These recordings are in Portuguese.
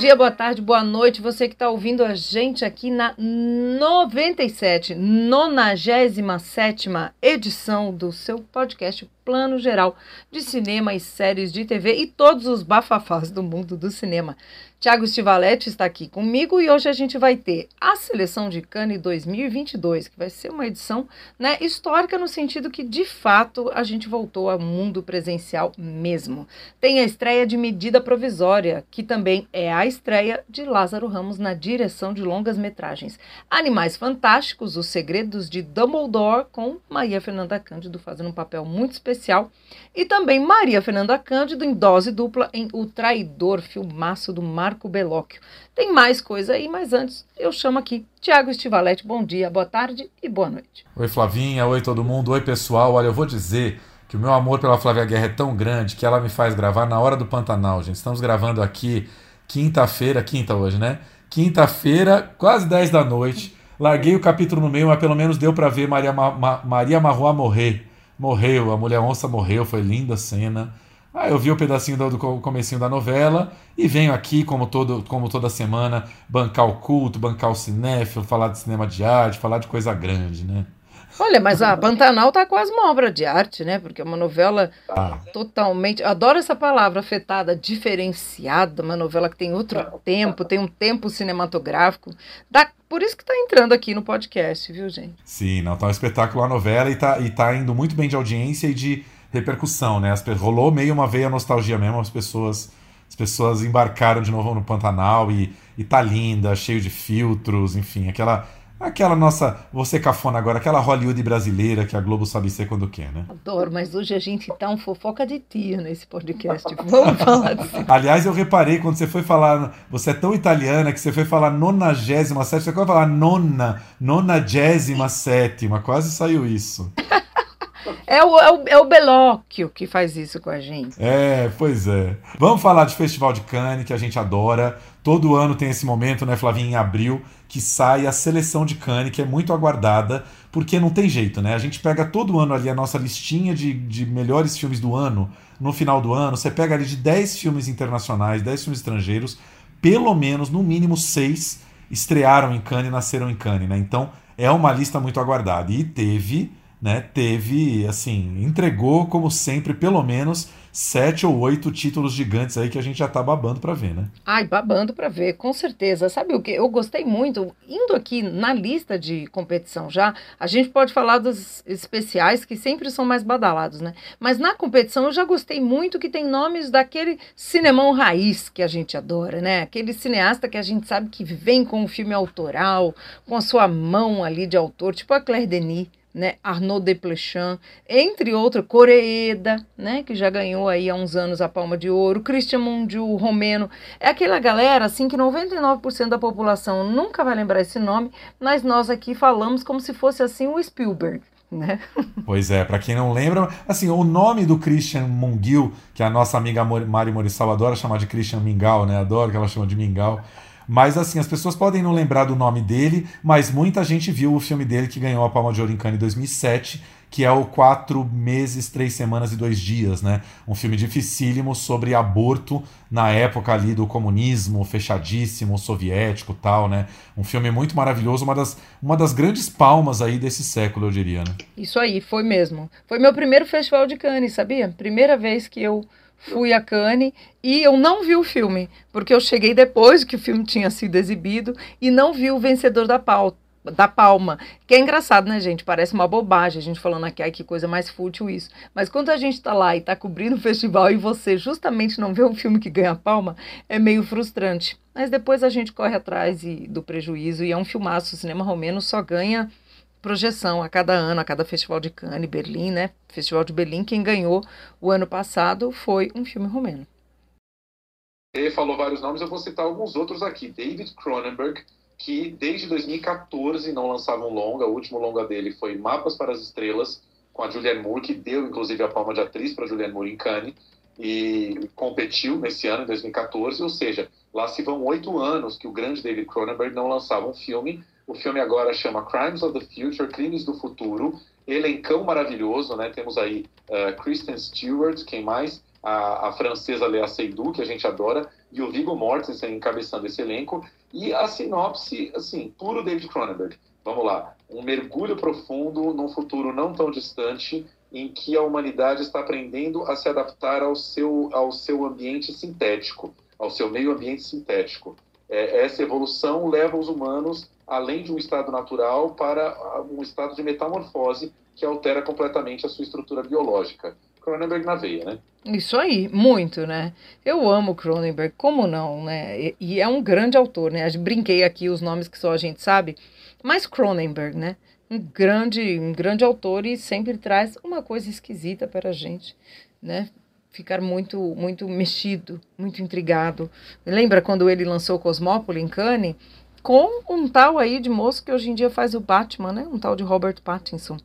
Dia, boa tarde, boa noite. Você que está ouvindo a gente aqui na 97, 97 edição do seu podcast Plano Geral de Cinema e Séries de TV e todos os bafafás do mundo do cinema. Tiago Stivaletti está aqui comigo e hoje a gente vai ter a seleção de Cannes 2022, que vai ser uma edição né, histórica no sentido que, de fato, a gente voltou ao mundo presencial mesmo. Tem a estreia de Medida Provisória, que também é a estreia de Lázaro Ramos na direção de longas metragens. Animais Fantásticos, Os Segredos de Dumbledore, com Maria Fernanda Cândido fazendo um papel muito especial. E também Maria Fernanda Cândido em dose dupla em O Traidor, filmaço do Mar Marco Belóquio. Tem mais coisa aí, mas antes eu chamo aqui Tiago Estivalete. Bom dia, boa tarde e boa noite. Oi, Flavinha. Oi, todo mundo. Oi, pessoal. Olha, eu vou dizer que o meu amor pela Flávia Guerra é tão grande que ela me faz gravar na hora do Pantanal, gente. Estamos gravando aqui quinta-feira, quinta hoje, né? Quinta-feira, quase 10 da noite. Larguei o capítulo no meio, mas pelo menos deu para ver Maria, Ma Ma Maria Marroa morrer. Morreu, a mulher onça morreu, foi linda a cena. Aí ah, eu vi o um pedacinho do, do comecinho da novela e venho aqui, como, todo, como toda semana, bancar o culto, bancar o cinéfilo, falar de cinema de arte, falar de coisa grande, né? Olha, mas a Pantanal tá quase uma obra de arte, né? Porque é uma novela ah. totalmente. Adoro essa palavra afetada, diferenciada, uma novela que tem outro tempo, tem um tempo cinematográfico. Dá... Por isso que tá entrando aqui no podcast, viu, gente? Sim, não, tá um espetáculo a novela e tá, e tá indo muito bem de audiência e de repercussão, né? As, rolou meio uma veia nostalgia mesmo, as pessoas as pessoas embarcaram de novo no Pantanal e, e tá linda, cheio de filtros, enfim, aquela aquela nossa, você cafona agora, aquela Hollywood brasileira que a Globo sabe ser quando quer, né? Adoro, mas hoje a gente tá um fofoca de tia nesse podcast. Vamos falar disso. Aliás, eu reparei quando você foi falar, você é tão italiana que você foi falar nonagésima sétima, você foi falar nona, nonagésima sétima, quase saiu isso. É o, é, o, é o Belóquio que faz isso com a gente. É, pois é. Vamos falar de Festival de Cannes, que a gente adora. Todo ano tem esse momento, né, Flavinha, em abril, que sai a seleção de Cannes, que é muito aguardada, porque não tem jeito, né? A gente pega todo ano ali a nossa listinha de, de melhores filmes do ano, no final do ano, você pega ali de 10 filmes internacionais, 10 filmes estrangeiros, pelo menos, no mínimo, 6 estrearam em Cannes e nasceram em Cannes, né? Então, é uma lista muito aguardada. E teve né, teve, assim, entregou, como sempre, pelo menos sete ou oito títulos gigantes aí que a gente já tá babando para ver, né? Ai, babando para ver, com certeza. Sabe o que? Eu gostei muito, indo aqui na lista de competição já, a gente pode falar dos especiais que sempre são mais badalados, né? Mas na competição eu já gostei muito que tem nomes daquele cinemão raiz que a gente adora, né? Aquele cineasta que a gente sabe que vem com um filme autoral, com a sua mão ali de autor, tipo a Claire Denis né, Arnaud Desplechin, entre outros, Coreeda, né, que já ganhou aí há uns anos a Palma de Ouro, Christian Mundiu, romeno, é aquela galera assim que 99% da população nunca vai lembrar esse nome, mas nós aqui falamos como se fosse assim o Spielberg. Né? Pois é, para quem não lembra, assim, o nome do Christian Mungiu, que a nossa amiga Mari Morissal adora chamar de Christian Mingau, né? Adoro que ela chama de Mingau. Mas assim, as pessoas podem não lembrar do nome dele, mas muita gente viu o filme dele que ganhou a Palma de Ouro em Cannes em 2007, que é o Quatro Meses, Três Semanas e Dois Dias, né? Um filme dificílimo sobre aborto na época ali do comunismo fechadíssimo, soviético tal, né? Um filme muito maravilhoso, uma das, uma das grandes palmas aí desse século, eu diria, né? Isso aí, foi mesmo. Foi meu primeiro festival de Cannes, sabia? Primeira vez que eu fui a Cannes e eu não vi o filme, porque eu cheguei depois que o filme tinha sido exibido e não vi o vencedor da pauta da palma. Que é engraçado, né, gente? Parece uma bobagem a gente falando aqui, ai, que coisa mais fútil isso. Mas quando a gente tá lá e tá cobrindo o festival e você justamente não vê um filme que ganha palma, é meio frustrante. Mas depois a gente corre atrás e, do prejuízo e é um filmaço. O cinema romeno só ganha projeção a cada ano, a cada festival de Cannes, Berlim, né? Festival de Berlim, quem ganhou o ano passado foi um filme romeno. Ele falou vários nomes, eu vou citar alguns outros aqui. David Cronenberg, que desde 2014 não lançava um longa, o último longa dele foi Mapas para as Estrelas, com a Julianne Moore, que deu inclusive a palma de atriz para Julianne Moore em Cannes, e competiu nesse ano, em 2014, ou seja, lá se vão oito anos que o grande David Cronenberg não lançava um filme. O filme agora chama Crimes of the Future, Crimes do Futuro, elencão maravilhoso, né? Temos aí uh, Kristen Stewart, quem mais? A, a francesa Lea Seydoux, que a gente adora, e o Viggo Mortensen encabeçando esse elenco. E a sinopse, assim, puro David Cronenberg. Vamos lá. Um mergulho profundo num futuro não tão distante em que a humanidade está aprendendo a se adaptar ao seu, ao seu ambiente sintético, ao seu meio ambiente sintético. É, essa evolução leva os humanos, além de um estado natural, para um estado de metamorfose que altera completamente a sua estrutura biológica. Cronenberg na veia, né? Isso aí, muito, né? Eu amo Cronenberg, como não, né? E, é um grande autor, né? Brinquei aqui os nomes que só a gente sabe, mas Cronenberg, né? Um grande, um grande autor e sempre traz uma coisa esquisita para a gente, né? Ficar muito, muito mexido, muito intrigado. Lembra quando ele lançou Cosmópoli em Cannes? Com um tal aí de moço que hoje em dia faz o Batman, né? Um tal de Robert Pattinson.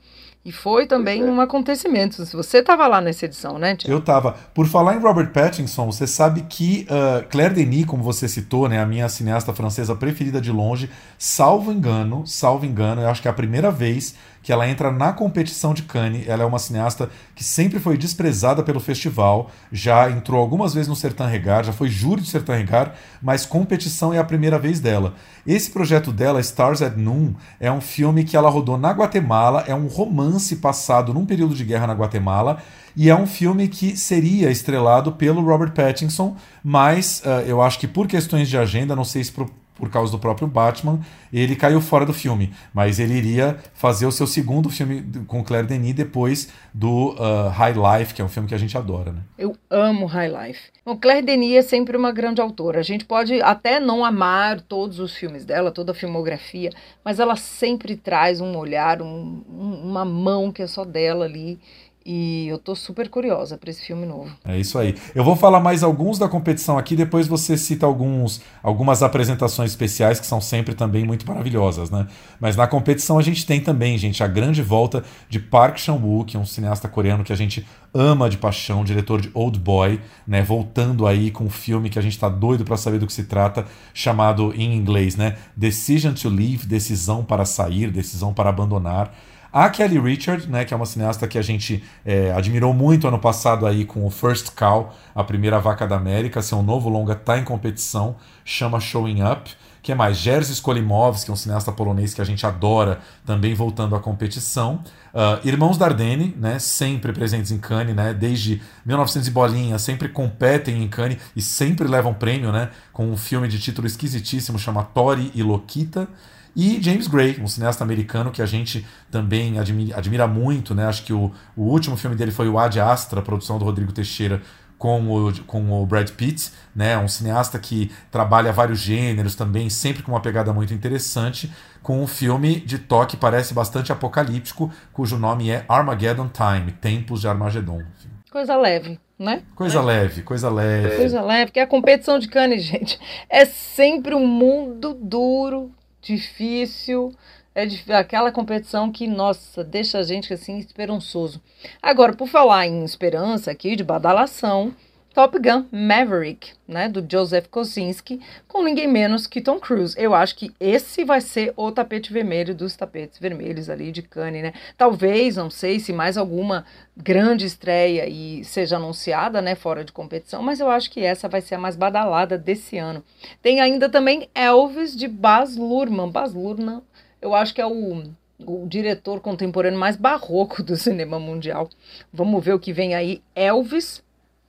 E foi também é. um acontecimento. Você estava lá nessa edição, né, Tiago? Eu estava. Por falar em Robert Pattinson, você sabe que uh, Claire Denis, como você citou, né, a minha cineasta francesa preferida de longe, salvo engano, salvo engano, eu acho que é a primeira vez que ela entra na competição de Cannes. Ela é uma cineasta que sempre foi desprezada pelo festival, já entrou algumas vezes no Sertão Regar, já foi júri do Sertão Regar, mas competição é a primeira vez dela. Esse projeto dela, Stars at Noon, é um filme que ela rodou na Guatemala, é um romance passado num período de guerra na Guatemala. E é um filme que seria estrelado pelo Robert Pattinson, mas uh, eu acho que por questões de agenda, não sei se por por causa do próprio Batman, ele caiu fora do filme. Mas ele iria fazer o seu segundo filme com Claire Denis depois do uh, High Life, que é um filme que a gente adora, né? Eu amo High Life. Bom, Claire Denis é sempre uma grande autora. A gente pode até não amar todos os filmes dela, toda a filmografia, mas ela sempre traz um olhar, um, uma mão que é só dela ali. E eu tô super curiosa para esse filme novo. É isso aí. Eu vou falar mais alguns da competição aqui, depois você cita alguns, algumas apresentações especiais que são sempre também muito maravilhosas, né? Mas na competição a gente tem também, gente, a grande volta de Park Chan-wook, um cineasta coreano que a gente ama de paixão, diretor de Old Boy, né? Voltando aí com um filme que a gente tá doido para saber do que se trata, chamado em inglês, né? Decision to Leave, decisão para sair, decisão para abandonar. A Kelly Richard, né, que é uma cineasta que a gente é, admirou muito ano passado aí com o First Cow, a primeira vaca da América, seu novo longa está em competição, chama Showing Up. que é mais? Jerzy Skolimowski, que é um cineasta polonês que a gente adora, também voltando à competição. Uh, Irmãos Dardenne, né, sempre presentes em Cannes, né, desde 1900 e bolinha, sempre competem em Cannes e sempre levam prêmio, né, com um filme de título esquisitíssimo chamado Tori e Lokita. E James Gray, um cineasta americano que a gente também admira, admira muito, né? Acho que o, o último filme dele foi o Ad Astra, produção do Rodrigo Teixeira, com o, com o Brad Pitt, né? Um cineasta que trabalha vários gêneros também, sempre com uma pegada muito interessante, com um filme de toque parece bastante apocalíptico, cujo nome é Armageddon Time, Tempos de Armagedon. Coisa leve, né? Coisa né? leve, coisa leve. Coisa leve, porque a competição de Cannes, gente, é sempre um mundo duro, difícil, é aquela competição que, nossa, deixa a gente assim esperançoso. Agora, por falar em esperança aqui, de badalação, Top Gun Maverick, né, do Joseph Kosinski, com ninguém menos que Tom Cruise. Eu acho que esse vai ser o tapete vermelho dos tapetes vermelhos ali de Cannes, né? Talvez, não sei se mais alguma grande estreia e seja anunciada, né, fora de competição, mas eu acho que essa vai ser a mais badalada desse ano. Tem ainda também Elvis de Baz Luhrmann. Baz Luhrmann, eu acho que é o o diretor contemporâneo mais barroco do cinema mundial. Vamos ver o que vem aí. Elvis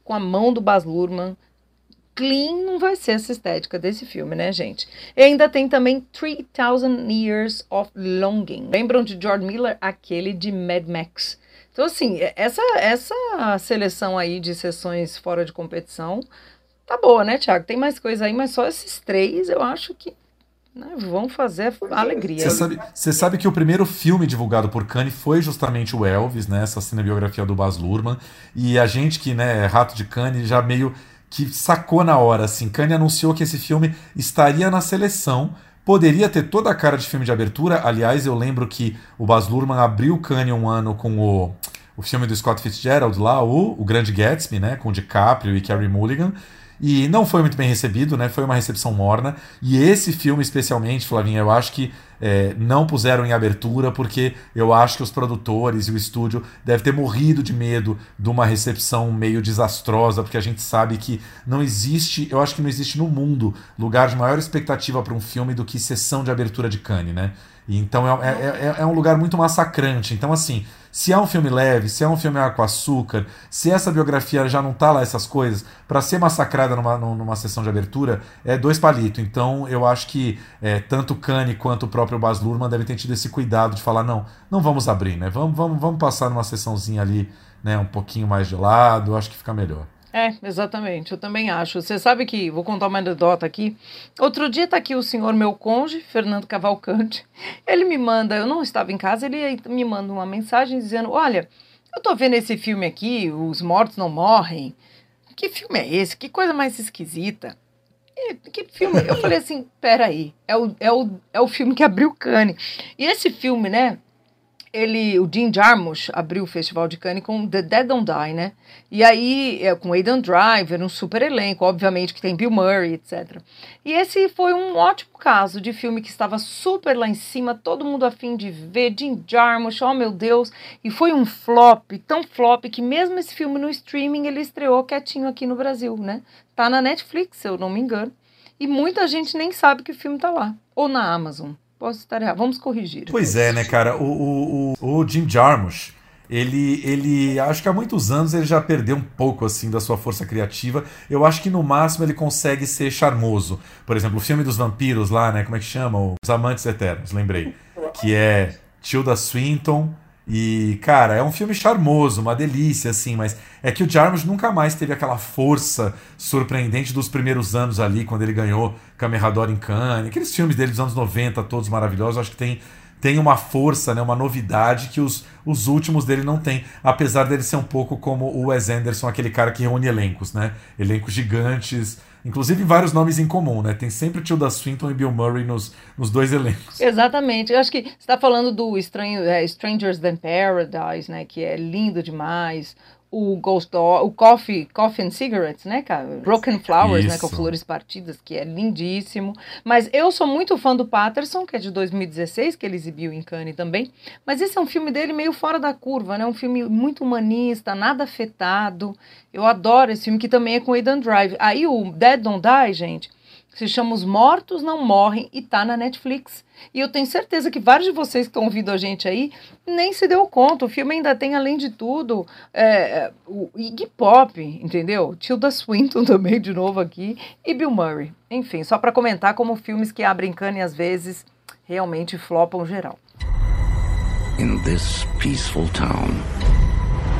com a mão do Baz Luhrmann. Clean não vai ser essa estética desse filme, né, gente? E ainda tem também 3000 Years of Longing. Lembram de George Miller? Aquele de Mad Max. Então, assim, essa, essa seleção aí de sessões fora de competição tá boa, né, Thiago? Tem mais coisa aí, mas só esses três eu acho que né, vão fazer alegria. Você sabe, sabe, que o primeiro filme divulgado por Cannes foi justamente o Elvis, né, essa cinebiografia do Baz Luhrmann, e a gente que né, é rato de Cannes já meio que sacou na hora, assim, Cannes anunciou que esse filme estaria na seleção Poderia ter toda a cara de filme de abertura. Aliás, eu lembro que o Baz Luhrmann abriu o Cannes um ano com o, o filme do Scott Fitzgerald lá, o, o Grande Gatsby, né? Com DiCaprio e Carey Mulligan. E não foi muito bem recebido, né? Foi uma recepção morna. E esse filme, especialmente, Flavinha, eu acho que é, não puseram em abertura, porque eu acho que os produtores e o estúdio devem ter morrido de medo de uma recepção meio desastrosa, porque a gente sabe que não existe, eu acho que não existe no mundo lugar de maior expectativa para um filme do que sessão de abertura de Cannes, né? Então é, é, é, é um lugar muito massacrante. Então, assim, se é um filme leve, se é um filme com açúcar, se essa biografia já não tá lá essas coisas, para ser massacrada numa, numa sessão de abertura, é dois palitos. Então eu acho que é, tanto o Kanye quanto o próprio Baz Luhrmann devem ter tido esse cuidado de falar, não, não vamos abrir, né? Vamos, vamos, vamos passar numa sessãozinha ali, né, um pouquinho mais de lado, acho que fica melhor. É, exatamente, eu também acho. Você sabe que, vou contar uma anedota aqui. Outro dia está aqui o senhor meu conge, Fernando Cavalcante. Ele me manda, eu não estava em casa, ele me manda uma mensagem dizendo: Olha, eu tô vendo esse filme aqui, Os Mortos Não Morrem. Que filme é esse? Que coisa mais esquisita. Que filme? Eu falei assim: peraí, é o, é, o, é o filme que abriu o Cane. E esse filme, né? Ele, o Jim Jarmusch abriu o Festival de Cannes com The Dead Don't Die, né? E aí, é, com Aidan Driver, um super elenco, obviamente que tem Bill Murray, etc. E esse foi um ótimo caso de filme que estava super lá em cima, todo mundo afim de ver, Jim Jarmusch, oh meu Deus, e foi um flop, tão flop que mesmo esse filme no streaming ele estreou quietinho aqui no Brasil, né? Tá na Netflix, se eu não me engano. E muita gente nem sabe que o filme tá lá, ou na Amazon. Posso estar errado. Vamos corrigir. Pois é, né, cara? O, o, o Jim Jarmusch, ele, ele acho que há muitos anos ele já perdeu um pouco assim da sua força criativa. Eu acho que no máximo ele consegue ser charmoso. Por exemplo, o filme dos vampiros lá, né? Como é que chama? Os Amantes Eternos, lembrei. Que é Tilda Swinton e, cara, é um filme charmoso, uma delícia, assim, mas é que o Jarmusch nunca mais teve aquela força surpreendente dos primeiros anos ali, quando ele ganhou Kamehameha em Cannes. Aqueles filmes dele dos anos 90, todos maravilhosos, acho que tem, tem uma força, né, uma novidade que os, os últimos dele não tem, apesar dele ser um pouco como o Wes Anderson, aquele cara que reúne elencos, né? Elencos gigantes, Inclusive vários nomes em comum, né? Tem sempre Tilda Swinton e Bill Murray nos, nos dois elencos. Exatamente. Eu acho que você está falando do estranho, é, Strangers Than Paradise, né? Que é lindo demais o Ghost Dog, o Coffee, Coffee and Cigarettes, né, cara? Broken Flowers, Isso. né, com Flores Partidas, que é lindíssimo. Mas eu sou muito fã do Patterson, que é de 2016, que ele exibiu em Cannes também. Mas esse é um filme dele meio fora da curva, né? Um filme muito humanista, nada afetado. Eu adoro esse filme, que também é com Aidan Drive. Aí o Dead Don't Die, gente, se chama Os Mortos Não Morrem e tá na Netflix. E eu tenho certeza que vários de vocês que estão ouvindo a gente aí nem se deu conta. O filme ainda tem, além de tudo, é, é o Iggy Pop, entendeu? Tilda Swinton também, de novo aqui, e Bill Murray. Enfim, só para comentar como filmes que abrem cana e às vezes realmente flopam geral. In this peaceful town,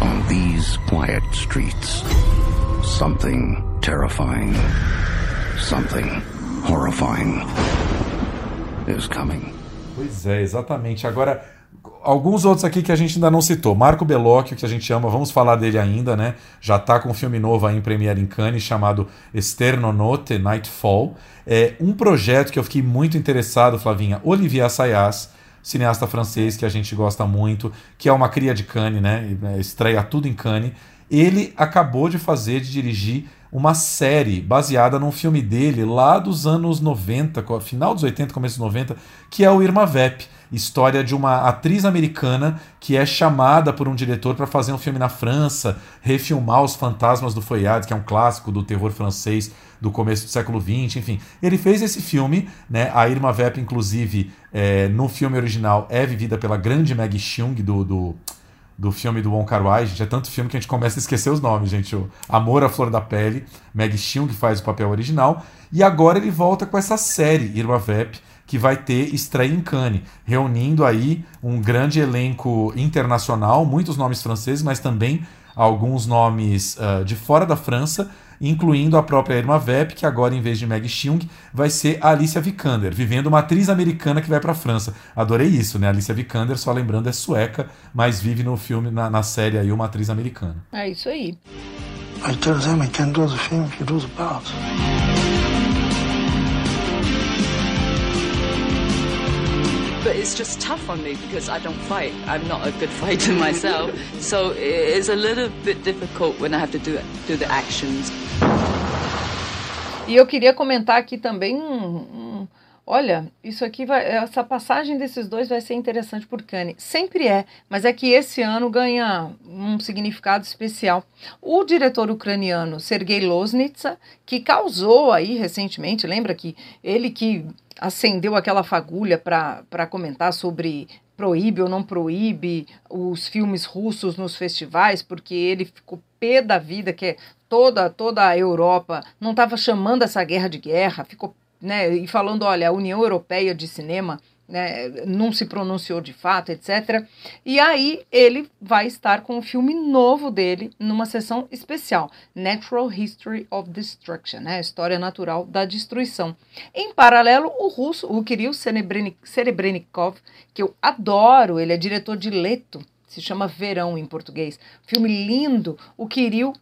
on these quiet streets, something terrifying Something horrifying is coming. Pois é, exatamente. Agora, alguns outros aqui que a gente ainda não citou. Marco Bellocchio, que a gente ama, vamos falar dele ainda, né? Já tá com um filme novo aí em Premiere em Cannes, chamado Esterno Notte, Nightfall. É um projeto que eu fiquei muito interessado, Flavinha. Olivier Assayas, cineasta francês que a gente gosta muito, que é uma cria de Cannes, né? Estreia tudo em Cannes. Ele acabou de fazer, de dirigir uma série baseada num filme dele lá dos anos 90, final dos 80, começo dos 90, que é o Irma Vep, história de uma atriz americana que é chamada por um diretor para fazer um filme na França, refilmar Os Fantasmas do Feuillade, que é um clássico do terror francês do começo do século XX, enfim. Ele fez esse filme, né? A Irma Vep, inclusive, é, no filme original, é vivida pela grande Maggie Cheung do, do do filme do Wong Kar Wai, gente, é tanto filme que a gente começa a esquecer os nomes, gente. O Amor à Flor da Pele, Meg Cheung que faz o papel original, e agora ele volta com essa série Irma Vep, que vai ter estreia em Cannes, reunindo aí um grande elenco internacional, muitos nomes franceses, mas também alguns nomes uh, de fora da França, incluindo a própria Irma Vep, que agora, em vez de Meg Chung, vai ser a Alicia Vikander, vivendo uma atriz americana que vai para a França. Adorei isso, né? Alicia Vikander, só lembrando, é sueca, mas vive no filme, na, na série aí, uma atriz americana. É isso aí. I tell them I can do the film if you do the part. But it's just tough on me because I don't fight. I'm not a good fighter myself, so it's a little bit difficult when I have to do do the actions. E eu queria comentar aqui também um, um Olha, isso aqui vai, essa passagem desses dois vai ser interessante por Kanye. Sempre é, mas é que esse ano ganha um significado especial. O diretor ucraniano Sergei Loznitsa, que causou aí recentemente, lembra que ele que acendeu aquela fagulha para comentar sobre proíbe ou não proíbe os filmes russos nos festivais, porque ele ficou pé da vida que toda toda a Europa não estava chamando essa guerra de guerra, ficou né, e falando, olha, a União Europeia de Cinema né, não se pronunciou de fato, etc. E aí ele vai estar com o filme novo dele numa sessão especial, Natural History of Destruction, né, História Natural da Destruição. Em paralelo, o russo, o Kirill Serebrennikov, que eu adoro, ele é diretor de Leto, se chama Verão em português. Filme lindo, o Kirill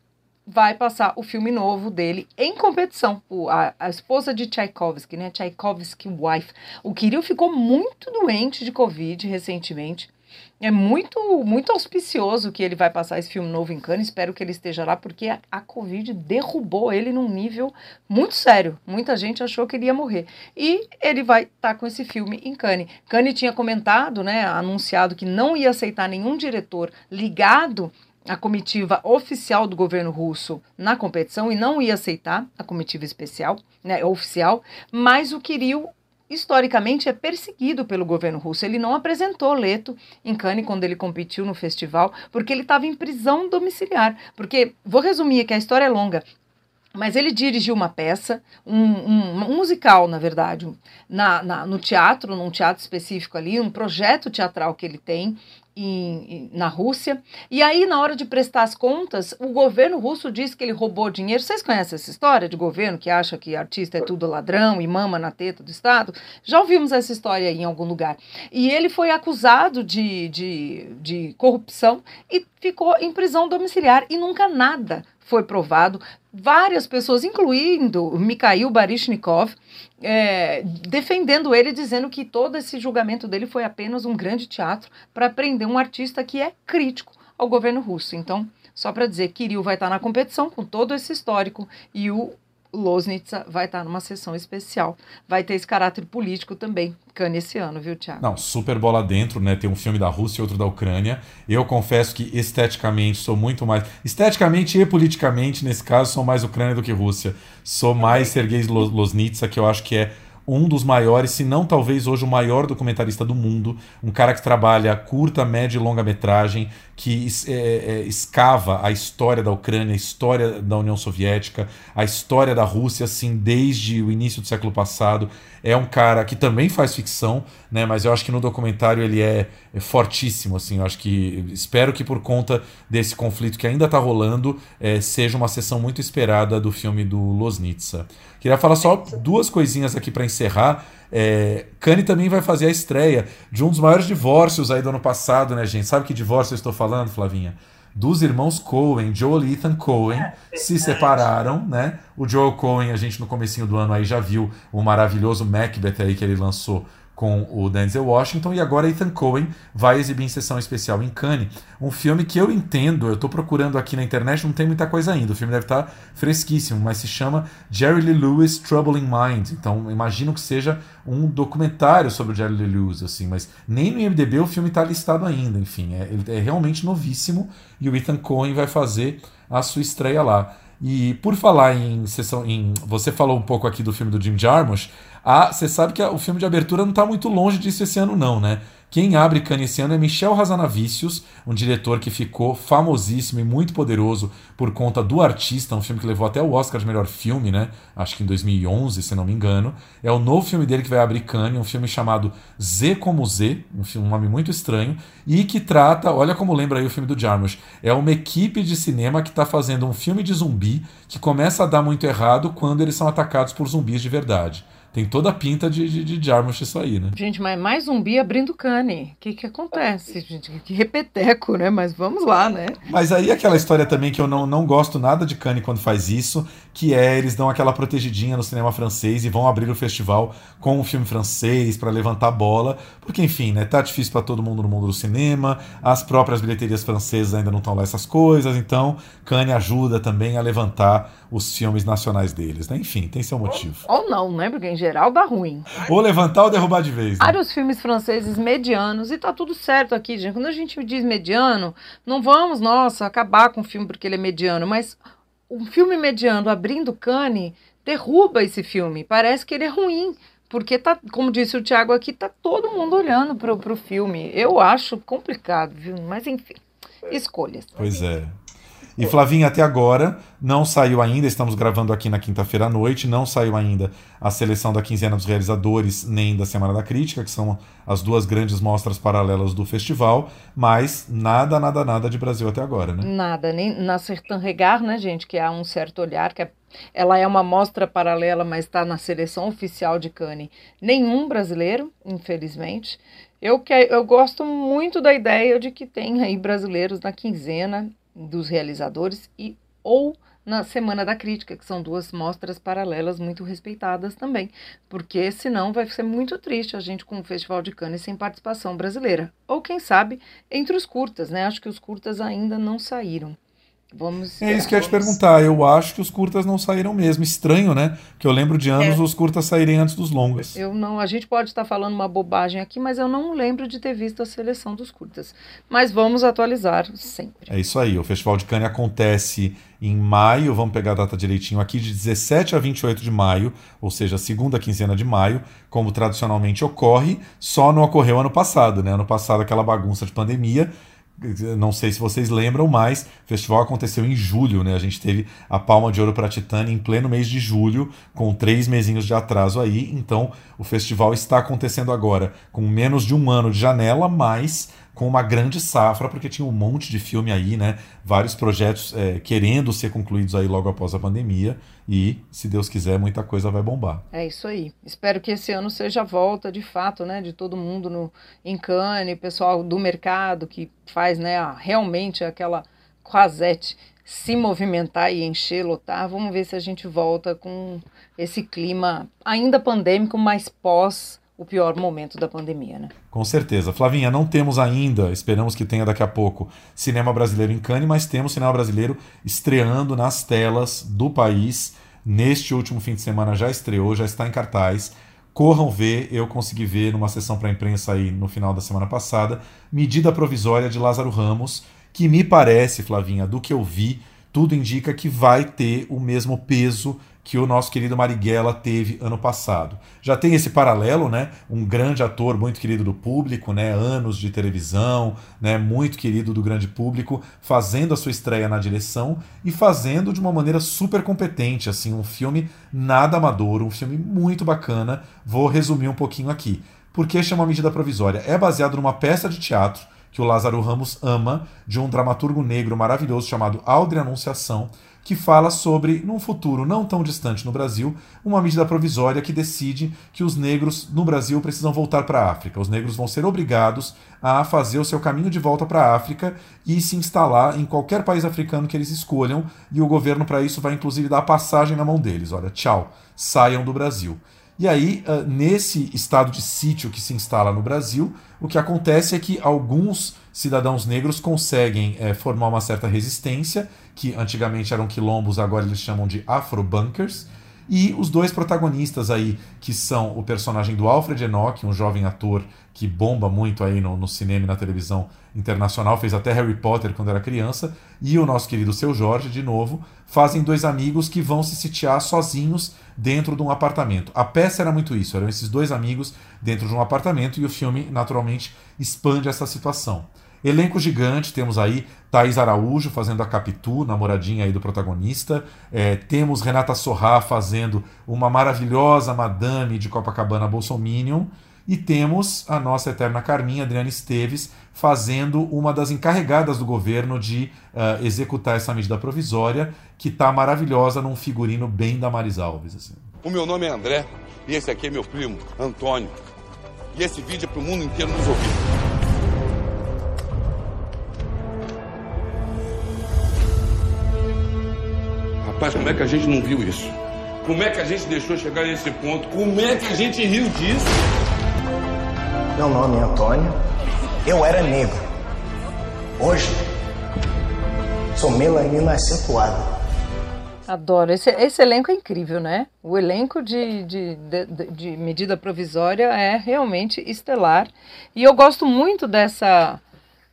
vai passar o filme novo dele em competição. O, a, a esposa de Tchaikovsky, né? Tchaikovsky Wife. O Kirill ficou muito doente de Covid recentemente. É muito, muito auspicioso que ele vai passar esse filme novo em Cannes. Espero que ele esteja lá, porque a, a Covid derrubou ele num nível muito sério. Muita gente achou que ele ia morrer. E ele vai estar tá com esse filme em Cannes. Cannes tinha comentado, né, anunciado que não ia aceitar nenhum diretor ligado a comitiva oficial do governo russo na competição e não ia aceitar a comitiva especial, né, oficial, mas o Kirill historicamente é perseguido pelo governo russo. Ele não apresentou Leto em Cannes quando ele competiu no festival, porque ele estava em prisão domiciliar. Porque, vou resumir que a história é longa, mas ele dirigiu uma peça, um, um, um musical, na verdade, na, na, no teatro, num teatro específico ali, um projeto teatral que ele tem, em, na Rússia. E aí, na hora de prestar as contas, o governo russo diz que ele roubou dinheiro. Vocês conhecem essa história de governo que acha que artista é tudo ladrão e mama na teta do Estado? Já ouvimos essa história em algum lugar. E ele foi acusado de, de, de corrupção e ficou em prisão domiciliar e nunca nada foi provado. Várias pessoas, incluindo Mikhail Baryshnikov, é, defendendo ele, dizendo que todo esse julgamento dele foi apenas um grande teatro para prender um artista que é crítico ao governo russo. Então, só para dizer, Kirill vai estar tá na competição com todo esse histórico e o Loznitsa vai estar numa sessão especial. Vai ter esse caráter político também, Cane esse ano, viu, Thiago? Não, super bola dentro, né? Tem um filme da Rússia e outro da Ucrânia. Eu confesso que esteticamente sou muito mais. Esteticamente e politicamente, nesse caso, sou mais Ucrânia do que Rússia. Sou mais Sergei Loznitsa, que eu acho que é um dos maiores, se não talvez hoje o maior documentarista do mundo, um cara que trabalha curta, média e longa metragem, que é, é, escava a história da Ucrânia, a história da União Soviética, a história da Rússia, assim, desde o início do século passado. É um cara que também faz ficção, né? Mas eu acho que no documentário ele é, é fortíssimo, assim. Eu acho que espero que por conta desse conflito que ainda está rolando, é, seja uma sessão muito esperada do filme do Losnitsa. Queria falar só duas coisinhas aqui para encerrar. É, Kanye também vai fazer a estreia de um dos maiores divórcios aí do ano passado, né, gente? Sabe que divórcio eu estou falando, Flavinha? Dos irmãos Cohen, Joel e Ethan Cohen, é, se separaram, né? O Joel Cohen, a gente no comecinho do ano aí já viu o maravilhoso Macbeth aí que ele lançou com o Denzel Washington e agora Ethan Cohen vai exibir em sessão especial em Cannes, um filme que eu entendo, eu estou procurando aqui na internet, não tem muita coisa ainda, o filme deve estar tá fresquíssimo, mas se chama Jerry Lee Lewis Trouble in Mind, então imagino que seja um documentário sobre o Jerry Lee Lewis, assim, mas nem no IMDb o filme está listado ainda, enfim, é, é realmente novíssimo e o Ethan Cohen vai fazer a sua estreia lá. E por falar em sessão, em você falou um pouco aqui do filme do Jim Jarmusch, ah, você sabe que o filme de abertura não está muito longe disso esse ano, não, né? Quem abre Cannes esse ano é Michel Hazanavicius, um diretor que ficou famosíssimo e muito poderoso por conta do Artista, um filme que levou até o Oscar de melhor filme, né? Acho que em 2011, se não me engano. É o novo filme dele que vai abrir Cannes, um filme chamado Z como Z, um, filme, um nome muito estranho, e que trata, olha como lembra aí o filme do Jarmusch, é uma equipe de cinema que está fazendo um filme de zumbi que começa a dar muito errado quando eles são atacados por zumbis de verdade. Tem toda a pinta de, de, de Jarmusch isso aí, né? Gente, mas mais zumbi abrindo cane. O que que acontece, gente? Que repeteco, né? Mas vamos lá, né? Mas aí aquela história também que eu não, não gosto nada de Cannes quando faz isso, que é eles dão aquela protegidinha no cinema francês e vão abrir o festival com um filme francês para levantar bola, porque enfim, né, tá difícil para todo mundo no mundo do cinema, as próprias bilheterias francesas ainda não estão lá essas coisas, então Cannes ajuda também a levantar os filmes nacionais deles, né? Enfim, tem seu motivo. Ou não, né? Porque em geral dá ruim. Ou levantar ou derrubar de vez. Né? Vários filmes franceses medianos, e tá tudo certo aqui, gente. Quando a gente diz mediano, não vamos, nossa, acabar com o filme porque ele é mediano, mas um filme mediano abrindo Cannes derruba esse filme. Parece que ele é ruim. Porque tá, como disse o Thiago aqui, tá todo mundo olhando pro, pro filme. Eu acho complicado, viu? Mas enfim, escolhas. Pois é. E Flavinha, até agora não saiu ainda, estamos gravando aqui na quinta-feira à noite, não saiu ainda a seleção da quinzena dos realizadores nem da Semana da Crítica, que são as duas grandes mostras paralelas do festival, mas nada, nada, nada de Brasil até agora, né? Nada, nem na Sertã Regar, né, gente, que há um certo olhar, que é, ela é uma mostra paralela, mas está na seleção oficial de Cannes. Nenhum brasileiro, infelizmente. Eu, que, eu gosto muito da ideia de que tem aí brasileiros na quinzena dos realizadores e ou na Semana da Crítica, que são duas mostras paralelas muito respeitadas também, porque senão vai ser muito triste a gente com o Festival de Cannes sem participação brasileira. Ou quem sabe entre os curtas, né? Acho que os curtas ainda não saíram. Vamos. É isso que eu ia te perguntar. Eu acho que os curtas não saíram mesmo. Estranho, né? Que eu lembro de anos é. os curtas saírem antes dos longas. Eu não. A gente pode estar falando uma bobagem aqui, mas eu não lembro de ter visto a seleção dos curtas. Mas vamos atualizar sempre. É isso aí. O Festival de Cannes acontece em maio. Vamos pegar a data direitinho aqui, de 17 a 28 de maio, ou seja, segunda quinzena de maio, como tradicionalmente ocorre. Só não ocorreu ano passado, né? Ano passado, aquela bagunça de pandemia não sei se vocês lembram, mas o festival aconteceu em julho, né? A gente teve a Palma de Ouro para Titânia em pleno mês de julho, com três mesinhos de atraso aí. Então, o festival está acontecendo agora com menos de um ano de janela, mas com uma grande safra, porque tinha um monte de filme aí, né? Vários projetos é, querendo ser concluídos aí logo após a pandemia. E, se Deus quiser, muita coisa vai bombar. É isso aí. Espero que esse ano seja a volta, de fato, né? De todo mundo no, em Cannes, pessoal do mercado que faz, né? Realmente aquela quasete se movimentar e encher, lotar. Vamos ver se a gente volta com esse clima ainda pandêmico, mas pós o pior momento da pandemia, né? Com certeza. Flavinha, não temos ainda, esperamos que tenha daqui a pouco, cinema brasileiro em Cannes, mas temos cinema brasileiro estreando nas telas do país. Neste último fim de semana já estreou, já está em cartaz. Corram ver, eu consegui ver numa sessão para a imprensa aí no final da semana passada, Medida Provisória de Lázaro Ramos, que me parece, Flavinha, do que eu vi, tudo indica que vai ter o mesmo peso que o nosso querido Marighella teve ano passado. Já tem esse paralelo, né? Um grande ator muito querido do público, né? Anos de televisão, né? Muito querido do grande público, fazendo a sua estreia na direção e fazendo de uma maneira super competente, assim, um filme nada amador, um filme muito bacana. Vou resumir um pouquinho aqui. Por que chama medida provisória? É baseado numa peça de teatro que o Lázaro Ramos ama, de um dramaturgo negro maravilhoso chamado Aldre Anunciação, que fala sobre, num futuro não tão distante no Brasil, uma medida provisória que decide que os negros no Brasil precisam voltar para a África. Os negros vão ser obrigados a fazer o seu caminho de volta para a África e se instalar em qualquer país africano que eles escolham, e o governo, para isso, vai inclusive dar passagem na mão deles. Olha, tchau, saiam do Brasil. E aí, nesse estado de sítio que se instala no Brasil, o que acontece é que alguns cidadãos negros conseguem é, formar uma certa resistência, que antigamente eram quilombos, agora eles chamam de afrobunkers. E os dois protagonistas aí, que são o personagem do Alfred Enoch, um jovem ator que bomba muito aí no, no, cinema e na televisão internacional, fez até Harry Potter quando era criança, e o nosso querido Seu Jorge, de novo, fazem dois amigos que vão se sitiar sozinhos dentro de um apartamento. A peça era muito isso, eram esses dois amigos dentro de um apartamento, e o filme, naturalmente, expande essa situação. Elenco gigante, temos aí Thaís Araújo fazendo a Capitu, namoradinha aí do protagonista. É, temos Renata Sorrá fazendo uma maravilhosa madame de Copacabana Bolsominion. E temos a nossa eterna Carminha, Adriana Esteves, fazendo uma das encarregadas do governo de uh, executar essa medida provisória, que está maravilhosa num figurino bem da Maris Alves. Assim. O meu nome é André e esse aqui é meu primo, Antônio. E esse vídeo é para o mundo inteiro nos ouvir. Rapaz, como é que a gente não viu isso? Como é que a gente deixou chegar nesse ponto? Como é que a gente riu disso? Meu nome é Antônio. Eu era negro. Hoje, sou melanina acentuada. Adoro. Esse, esse elenco é incrível, né? O elenco de, de, de, de, medida provisória é realmente estelar. E eu gosto muito dessa,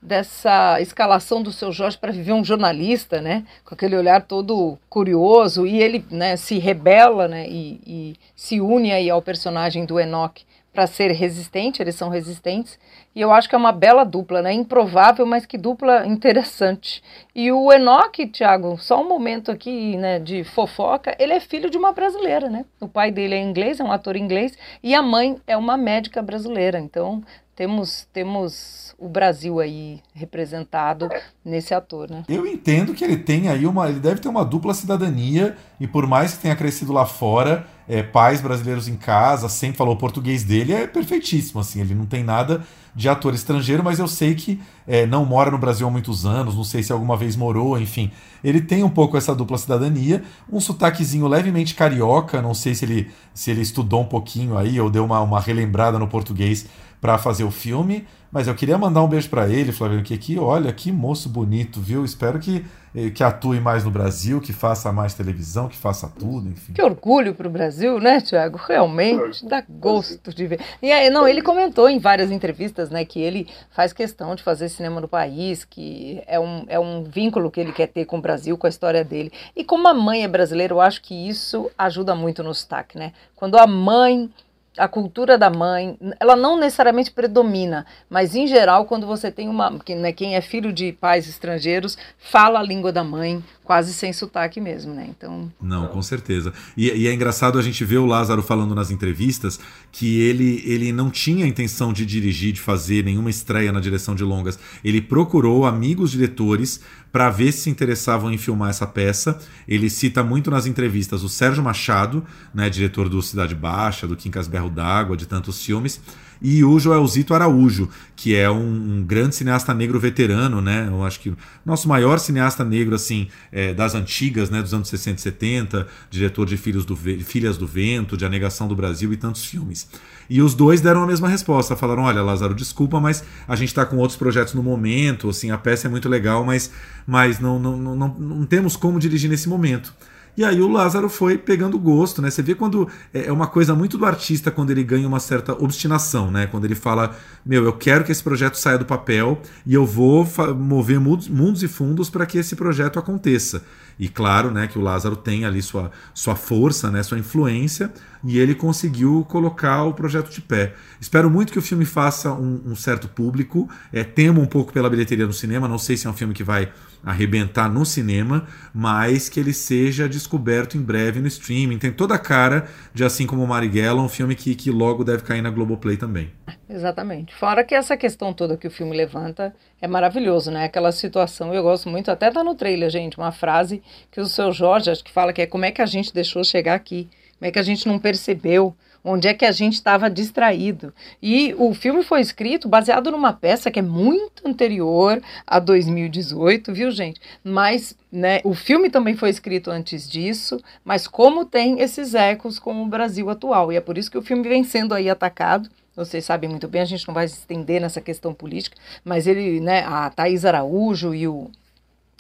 dessa escalação do seu Jorge para viver um jornalista, né? Com aquele olhar todo curioso. E ele né, se rebela né, e, e se une aí ao personagem do Enoch para ser resistente, eles são resistentes, e eu acho que é uma bela dupla, né? Improvável, mas que dupla interessante. E o Enoch, Thiago, só um momento aqui, né, de fofoca, ele é filho de uma brasileira, né? O pai dele é inglês, é um ator inglês, e a mãe é uma médica brasileira. Então, temos temos o Brasil aí representado nesse ator, né? Eu entendo que ele tem aí uma, ele deve ter uma dupla cidadania e por mais que tenha crescido lá fora, é, pais brasileiros em casa, sempre falou português dele, é perfeitíssimo, assim, ele não tem nada de ator estrangeiro, mas eu sei que é, não mora no Brasil há muitos anos, não sei se alguma vez morou, enfim. Ele tem um pouco essa dupla cidadania, um sotaquezinho levemente carioca, não sei se ele, se ele estudou um pouquinho aí ou deu uma, uma relembrada no português para fazer o filme, mas eu queria mandar um beijo para ele, Flaviano, que aqui, olha, que moço bonito, viu? Espero que, eh, que atue mais no Brasil, que faça mais televisão, que faça tudo, enfim. Que orgulho para o Brasil, né, Tiago? Realmente dá gosto de ver. E aí, não, ele comentou em várias entrevistas, né, que ele faz questão de fazer cinema no país, que é um, é um vínculo que ele quer ter com o Brasil, com a história dele. E como a mãe é brasileira, eu acho que isso ajuda muito no sotaque, né? Quando a mãe a cultura da mãe, ela não necessariamente predomina, mas em geral, quando você tem uma. Né, quem é filho de pais estrangeiros fala a língua da mãe, quase sem sotaque mesmo, né? Então. Não, com certeza. E, e, é engraçado a gente ver o Lázaro falando nas entrevistas que ele, ele não tinha intenção de dirigir, de fazer nenhuma estreia na direção de longas. Ele procurou amigos diretores para ver se interessavam em filmar essa peça. Ele cita muito nas entrevistas o Sérgio Machado, né, diretor do Cidade Baixa, do Quincas Berro d'Água, de tantos filmes, e o Joelzito Araújo, que é um, um, grande cineasta negro veterano, né? Eu acho que nosso maior cineasta negro, assim, é, das antigas, né? Dos anos 60 e 70, diretor de Filhos do, Filhas do Vento, de A Negação do Brasil e tantos filmes. E os dois deram a mesma resposta, falaram, olha, Lázaro, desculpa, mas a gente está com outros projetos no momento, assim, a peça é muito legal, mas, mas não, não, não, não, não temos como dirigir nesse momento. E aí o Lázaro foi pegando gosto, né? Você vê quando é, é uma coisa muito do artista quando ele ganha uma certa obstinação, né? Quando ele fala, meu, eu quero que esse projeto saia do papel e eu vou mover mundos e fundos para que esse projeto aconteça. E claro, né, que o Lázaro tem ali sua, sua força, né, sua influência, e ele conseguiu colocar o projeto de pé. Espero muito que o filme faça um, um certo público. É, temo um pouco pela bilheteria no cinema, não sei se é um filme que vai arrebentar no cinema, mas que ele seja descoberto em breve no streaming. Tem toda a cara de Assim como Marighella, um filme que, que logo deve cair na Globoplay também. Exatamente. Fora que essa questão toda que o filme levanta é maravilhoso, né? Aquela situação, eu gosto muito, até tá no trailer, gente, uma frase que o seu Jorge acho que fala que é como é que a gente deixou chegar aqui, como é que a gente não percebeu onde é que a gente estava distraído. E o filme foi escrito baseado numa peça que é muito anterior a 2018, viu, gente? Mas né, o filme também foi escrito antes disso, mas como tem esses ecos com o Brasil atual. E é por isso que o filme vem sendo aí atacado. Vocês sabem muito bem, a gente não vai se estender nessa questão política, mas ele, né, a Thaís Araújo e o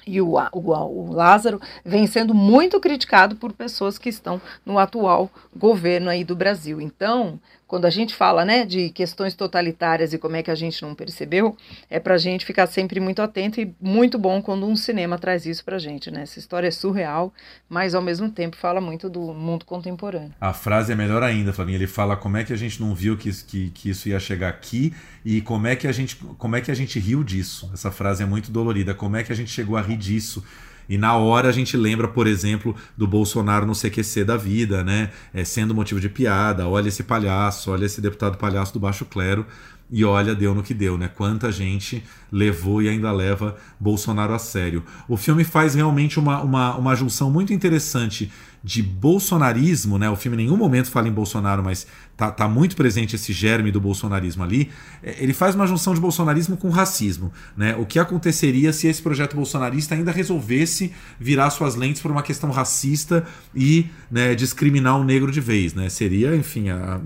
e o, o, o, Lázaro vem sendo muito criticado por pessoas que estão no atual governo aí do Brasil. Então, quando a gente fala né, de questões totalitárias e como é que a gente não percebeu, é para a gente ficar sempre muito atento e muito bom quando um cinema traz isso para a gente. Né? Essa história é surreal, mas ao mesmo tempo fala muito do mundo contemporâneo. A frase é melhor ainda, Flavinha. Ele fala como é que a gente não viu que, que, que isso ia chegar aqui e como é, que a gente, como é que a gente riu disso. Essa frase é muito dolorida. Como é que a gente chegou a rir disso? E na hora a gente lembra, por exemplo, do Bolsonaro no CQC da vida, né? É, sendo motivo de piada. Olha esse palhaço, olha esse deputado palhaço do baixo clero. E olha, deu no que deu, né? Quanta gente levou e ainda leva Bolsonaro a sério. O filme faz realmente uma, uma, uma junção muito interessante de bolsonarismo, né? O filme em nenhum momento fala em Bolsonaro, mas tá, tá muito presente esse germe do bolsonarismo ali. É, ele faz uma junção de bolsonarismo com racismo, né? O que aconteceria se esse projeto bolsonarista ainda resolvesse virar suas lentes por uma questão racista e né, discriminar o negro de vez, né? Seria, enfim, a,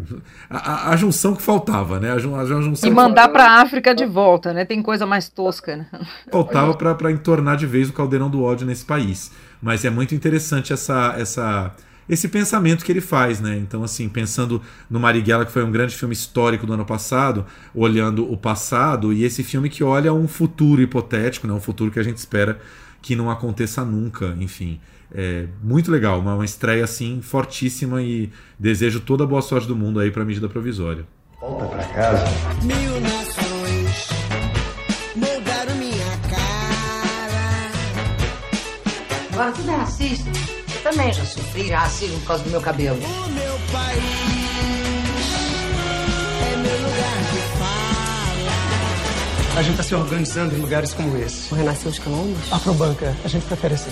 a, a junção que faltava, né? A, a junção e mandar para a África de volta, né? Tem coisa mais tosca, né? Faltava para entornar de vez o caldeirão do ódio nesse país. Mas é muito interessante essa, essa, esse pensamento que ele faz, né? Então, assim, pensando no Marighella, que foi um grande filme histórico do ano passado, olhando o passado, e esse filme que olha um futuro hipotético, né? um futuro que a gente espera que não aconteça nunca, enfim. É muito legal, uma, uma estreia assim fortíssima e desejo toda a boa sorte do mundo aí para a medida provisória. Volta para casa. Mil Agora tudo é racista. Eu também já sofri racismo por causa do meu cabelo. O meu país é meu lugar de fala. A gente está se organizando em lugares como esse. O Renascer os Quilombos? Afrobanca, a gente prefere assim.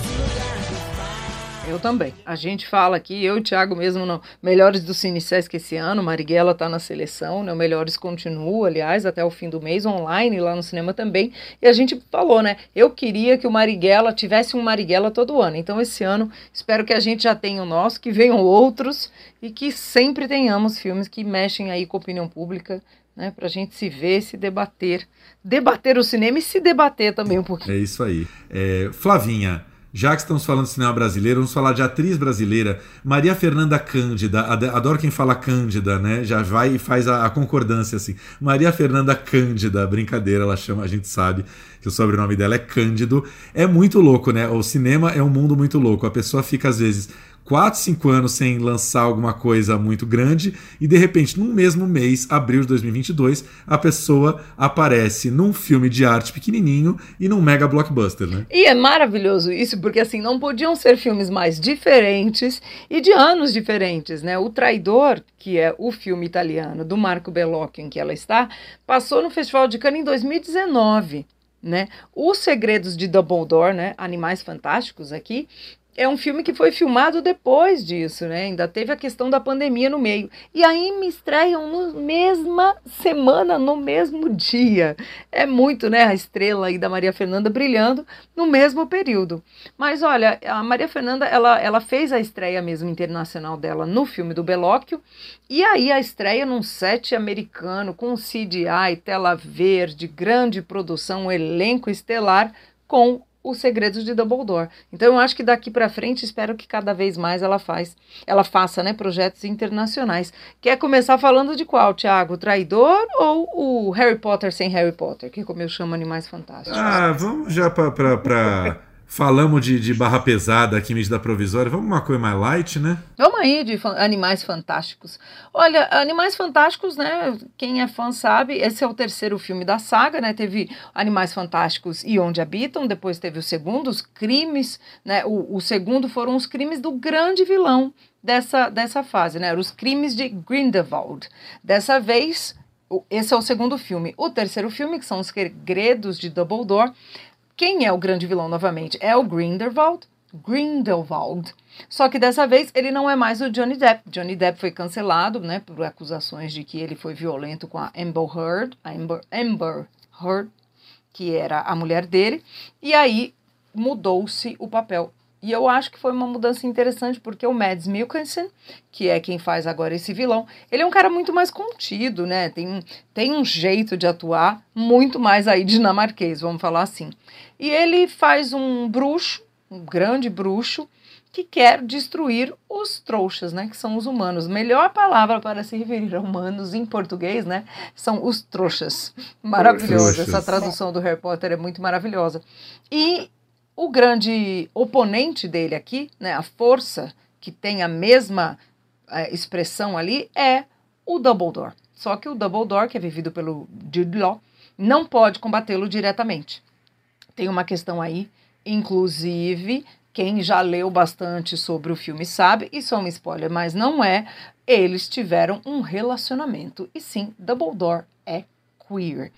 Eu também. A gente fala aqui, eu e o Thiago mesmo, no Melhores do Cine Sesc esse ano, Marighella está na seleção, né? O Melhores continua, aliás, até o fim do mês, online, lá no cinema também. E a gente falou, né? Eu queria que o Marighella tivesse um Marighella todo ano. Então, esse ano, espero que a gente já tenha o nosso, que venham outros e que sempre tenhamos filmes que mexem aí com a opinião pública, né, para a gente se ver, se debater, debater o cinema e se debater também um pouquinho. É isso aí. É, Flavinha, já que estamos falando de cinema brasileiro, vamos falar de atriz brasileira, Maria Fernanda Cândida. Adoro quem fala Cândida, né? Já vai e faz a, a concordância assim. Maria Fernanda Cândida, brincadeira, ela chama, a gente sabe que o sobrenome dela é Cândido. É muito louco, né? O cinema é um mundo muito louco. A pessoa fica às vezes 4, 5 anos sem lançar alguma coisa muito grande e de repente, num mesmo mês, abril de 2022, a pessoa aparece num filme de arte pequenininho e num mega blockbuster, né? E é maravilhoso isso, porque assim, não podiam ser filmes mais diferentes e de anos diferentes, né? O Traidor, que é o filme italiano do Marco Bellocchio em que ela está, passou no Festival de Cannes em 2019. Né? Os Segredos de Dumbledore, né? Animais Fantásticos aqui, é um filme que foi filmado depois disso, né? Ainda teve a questão da pandemia no meio. E aí me estreiam na mesma semana, no mesmo dia. É muito, né? A estrela aí da Maria Fernanda brilhando no mesmo período. Mas olha, a Maria Fernanda, ela, ela fez a estreia mesmo internacional dela no filme do Belóquio. E aí a estreia num set americano, com CGI, tela verde, grande produção, um elenco estelar, com os segredos de Dumbledore. Então eu acho que daqui para frente espero que cada vez mais ela faz, ela faça, né, projetos internacionais. Quer começar falando de qual, Thiago? O Traidor ou o Harry Potter sem Harry Potter, que é como eu chamo Animais Fantásticos? Ah, vamos já para Falamos de, de, barra pesada aqui, medida provisória. Vamos uma coisa mais light, né? Vamos aí de Animais Fantásticos. Olha, Animais Fantásticos, né? Quem é fã sabe, esse é o terceiro filme da saga, né? Teve Animais Fantásticos e Onde Habitam, depois teve o segundo, os crimes, né? O, o segundo foram os crimes do grande vilão dessa, dessa fase, né? Os crimes de Grindelwald. Dessa vez, esse é o segundo filme. O terceiro filme, que são os segredos de Dumbledore, quem é o grande vilão novamente? É o Grindelwald. Grindelwald. Só que dessa vez ele não é mais o Johnny Depp. Johnny Depp foi cancelado, né, por acusações de que ele foi violento com a Amber Heard, a Amber, Amber Heard, que era a mulher dele, e aí mudou-se o papel. E eu acho que foi uma mudança interessante, porque o Mads Mikkelsen, que é quem faz agora esse vilão, ele é um cara muito mais contido, né? Tem, tem um jeito de atuar muito mais aí dinamarquês, vamos falar assim. E ele faz um bruxo, um grande bruxo, que quer destruir os trouxas, né? Que são os humanos. Melhor palavra para se referir a humanos em português, né? São os trouxas. Maravilhoso. Essa tradução do Harry Potter é muito maravilhosa. E o grande oponente dele aqui, né, a força que tem a mesma é, expressão ali, é o Dumbledore. Só que o Dumbledore, que é vivido pelo Jude Law, não pode combatê-lo diretamente. Tem uma questão aí Inclusive, quem já leu bastante sobre o filme sabe, isso é um spoiler, mas não é. Eles tiveram um relacionamento. E sim, Dumbledore é queer.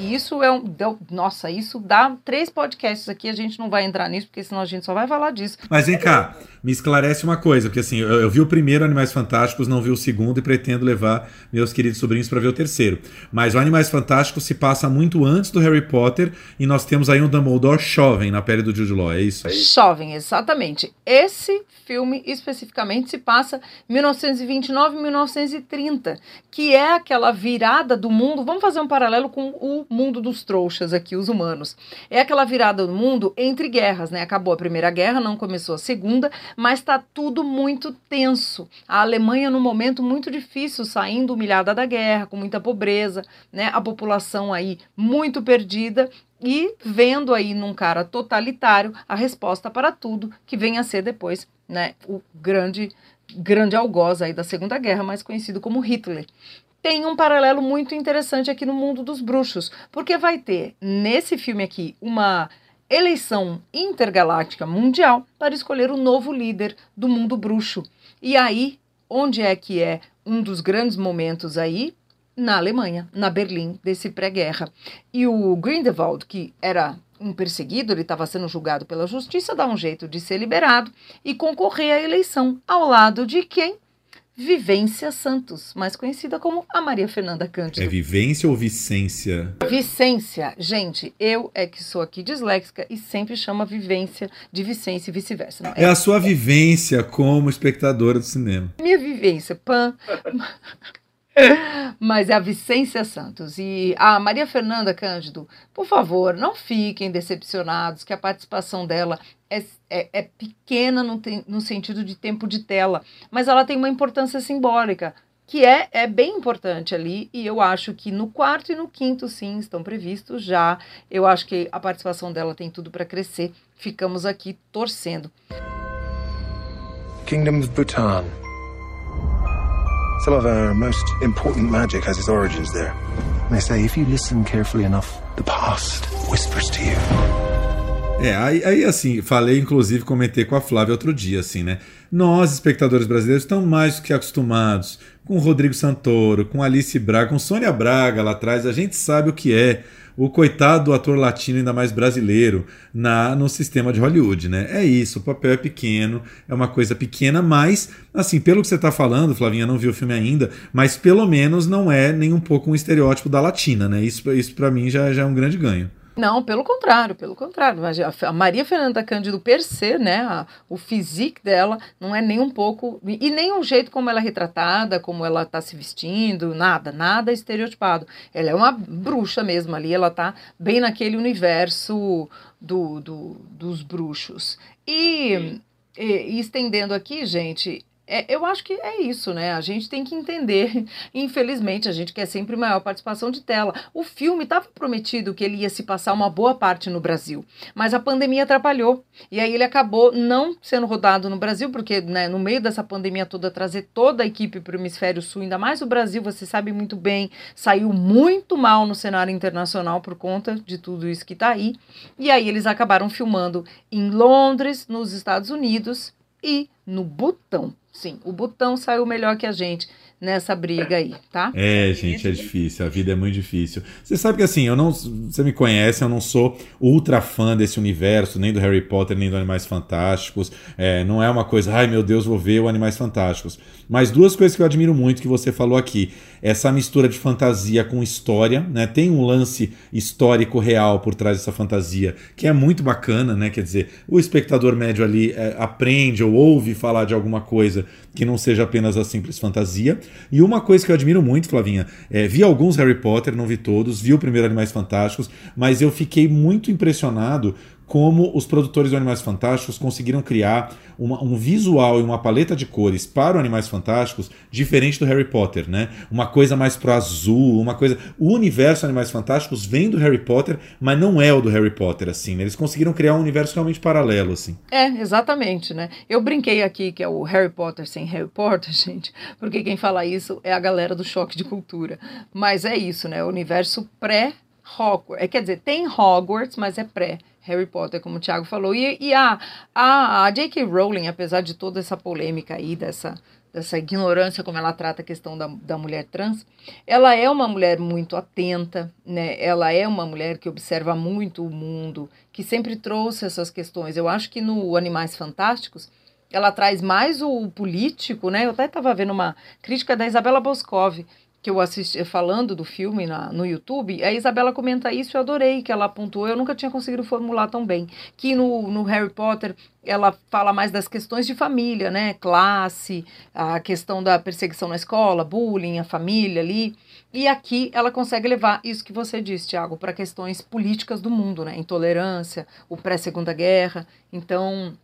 E isso é um. deu- nossa, isso dá três podcasts aqui. A gente não vai entrar nisso, porque senão a gente só vai falar disso. Mas vem cá, me esclarece uma coisa, porque assim, eu, eu vi o primeiro Animais Fantásticos, não vi o segundo e pretendo levar meus queridos sobrinhos para ver o terceiro. Mas o Animais Fantásticos se passa muito antes do Harry Potter e nós temos aí um Dumbledore jovem na pele do Jude Law, é isso? Jovem, exatamente. Esse filme especificamente se passa 1929 e 1930, que é aquela virada do mundo. Vamos fazer um paralelo com o mundo dos trouxas aqui, os humanos. É aquela virada do mundo entre guerras, né? Acabou a Primeira Guerra, não começou a Segunda, mas está tudo muito tenso. A Alemanha num momento muito difícil, saindo humilhada da guerra, com muita pobreza, né? A população aí muito perdida e vendo aí num cara totalitário a resposta para tudo que vem a ser depois, né, o grande grande algoz aí da Segunda Guerra, mais conhecido como Hitler. Tem um paralelo muito interessante aqui no mundo dos bruxos, porque vai ter nesse filme aqui uma eleição intergaláctica mundial para escolher o novo líder do mundo bruxo. E aí, onde é que é um dos grandes momentos aí? Na Alemanha, na Berlim, desse pré-guerra. E o Grindelwald, que era um perseguido, ele estava sendo julgado pela justiça, dá um jeito de ser liberado e concorrer à eleição ao lado de quem? Vivência Santos, mais conhecida como a Maria Fernanda Cândido. É vivência ou vicência? Vicência, gente, eu é que sou aqui disléxica e sempre chama vivência de Vicência e vice-versa. Não, É a sua vivência como espectadora do cinema. minha vivência, pan. Mas é a Vicência Santos. E a Maria Fernanda Cândido, por favor, não fiquem decepcionados que a participação dela é, é, é pequena no, te- no sentido de tempo de tela, mas ela tem uma importância simbólica, que é, é bem importante ali, e eu acho que no quarto e no quinto, sim, estão previstos já. Eu acho que a participação dela tem tudo para crescer. Ficamos aqui torcendo. Kingdom of Bhutan. Some of our most important magic has its origins there. They say if you listen carefully enough, the past whispers to you. É, aí, aí, assim, falei, inclusive, comentei com a Flávia outro dia, assim, né? Nós, espectadores brasileiros, estamos mais do que acostumados com o Rodrigo Santoro, com Alice Braga, com Sônia Braga lá atrás, a gente sabe o que é o coitado do ator latino, ainda mais brasileiro, na no sistema de Hollywood, né? É isso, o papel é pequeno, é uma coisa pequena, mas, assim, pelo que você está falando, Flavinha não viu o filme ainda, mas pelo menos não é nem um pouco um estereótipo da latina, né? Isso, isso para mim já, já é um grande ganho. Não, pelo contrário, pelo contrário. Mas A Maria Fernanda Cândido per se, né, a- o physique dela não é nem um pouco e nem o jeito como ela é retratada, como ela está se vestindo, nada, nada estereotipado. Ela é uma bruxa mesmo ali, ela tá bem naquele universo do, do- dos bruxos. E, e- e estendendo aqui, gente, é, eu acho que é isso, né? A gente tem que entender. Infelizmente, a gente quer sempre maior participação de tela. O filme estava prometido que ele ia se passar uma boa parte no Brasil, mas a pandemia atrapalhou. E aí ele acabou não sendo rodado no Brasil, porque né, no meio dessa pandemia toda, trazer toda a equipe para o hemisfério sul, ainda mais o Brasil, você sabe muito bem, saiu muito mal no cenário internacional por conta de tudo isso que está aí. E aí eles acabaram filmando em Londres, nos Estados Unidos e no Butão. Sim, o Butão saiu melhor que a gente nessa briga aí, tá? É, gente, é difícil. A vida é muito difícil. Você sabe que assim, eu não. Você me conhece, eu não sou ultra fã desse universo, nem do Harry Potter, nem do Animais Fantásticos. É, não é uma coisa, ai meu Deus, vou ver o Animais Fantásticos. Mas duas coisas que eu admiro muito que você falou aqui. Essa mistura de fantasia com história, né? Tem um lance histórico real por trás dessa fantasia, que é muito bacana, né? Quer dizer, o espectador médio ali é, aprende ou ouve falar de alguma coisa que não seja apenas a simples fantasia. E uma coisa que eu admiro muito, Flavinha, é, vi alguns Harry Potter, não vi todos, vi o primeiro Animais Fantásticos, mas eu fiquei muito impressionado como os produtores do Animais Fantásticos conseguiram criar uma- um visual e uma paleta de cores para o Animais Fantásticos diferente do Harry Potter, né? Uma coisa mais pro azul, uma coisa. O universo Animais Fantásticos vem do Harry Potter, mas não é o do Harry Potter, assim, né? Eles conseguiram criar um universo realmente paralelo, assim. É, exatamente, né? Eu brinquei aqui que é o Harry Potter sem Harry Potter, gente, porque quem fala isso é a galera do choque de cultura. Mas é isso, né? O universo pré Hogwarts. É, quer dizer, tem Hogwarts, mas é pré. Harry Potter, como o Thiago falou. E, e a, a, a J.K. Rowling, apesar de toda essa polêmica aí, dessa, dessa ignorância como ela trata a questão da, da mulher trans, ela é uma mulher muito atenta, né? Ela é uma mulher que observa muito o mundo, que sempre trouxe essas questões. Eu acho que no Animais Fantásticos ela traz mais o político, né? Eu até estava vendo uma crítica da Isabela Boscov, que eu assisti falando do filme na, no YouTube, a Isabela comenta isso eu adorei que ela apontou. Eu nunca tinha conseguido formular tão bem. Que no, no Harry Potter ela fala mais das questões de família, né? Classe, a questão da perseguição na escola, bullying, a família ali. E aqui ela consegue levar isso que você disse, Tiago, para questões políticas do mundo, né? Intolerância, o pré-segunda guerra. Então,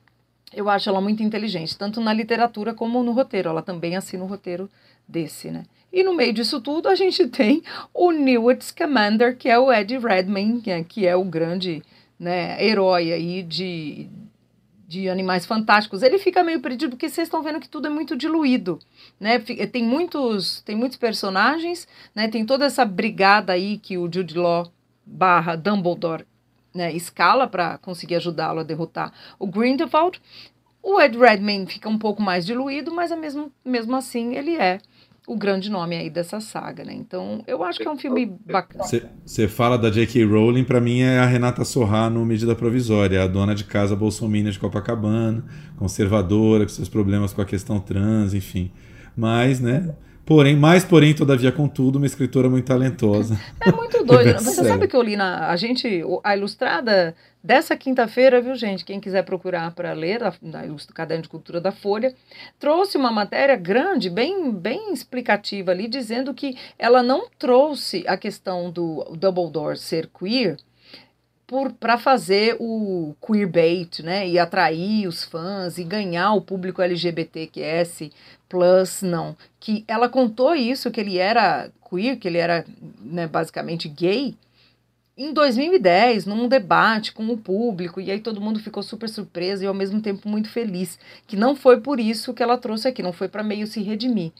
eu acho ela muito inteligente, tanto na literatura como no roteiro. Ela também assina o roteiro desse, né? E no meio disso tudo, a gente tem o Newt Scamander, que é o Ed Redmayne, que é, que é o grande né, herói aí de, de Animais Fantásticos. Ele fica meio perdido porque vocês estão vendo que tudo é muito diluído, né? Tem muitos, tem muitos personagens, né? Tem toda essa brigada aí que o Jude Law barra Dumbledore né, escala para conseguir ajudá-lo a derrotar o Grindelwald. O Ed Redmayne fica um pouco mais diluído, mas é mesmo, mesmo assim ele é o grande nome aí dessa saga, né? Então, eu acho que é um filme bacana. Você fala da J.K. Rowling, para mim é a Renata Sorrah no Medida Provisória, a dona de casa bolsominion de Copacabana, conservadora, com seus problemas com a questão trans, enfim. Mas, né, Porém, mais porém, todavia, contudo, uma escritora muito talentosa. É muito doido. Né? Você sabe que eu li na. A gente. A ilustrada dessa quinta-feira, viu, gente? Quem quiser procurar para ler, na Caderno de Cultura da Folha, trouxe uma matéria grande, bem, bem explicativa ali, dizendo que ela não trouxe a questão do Dumbledore ser queer para fazer o queerbait, né, e atrair os fãs e ganhar o público LGBTQS plus, não. Que ela contou isso, que ele era queer, que ele era né, basicamente gay, em 2010, num debate com o público, e aí todo mundo ficou super surpreso e ao mesmo tempo muito feliz, que não foi por isso que ela trouxe aqui, não foi para meio se redimir.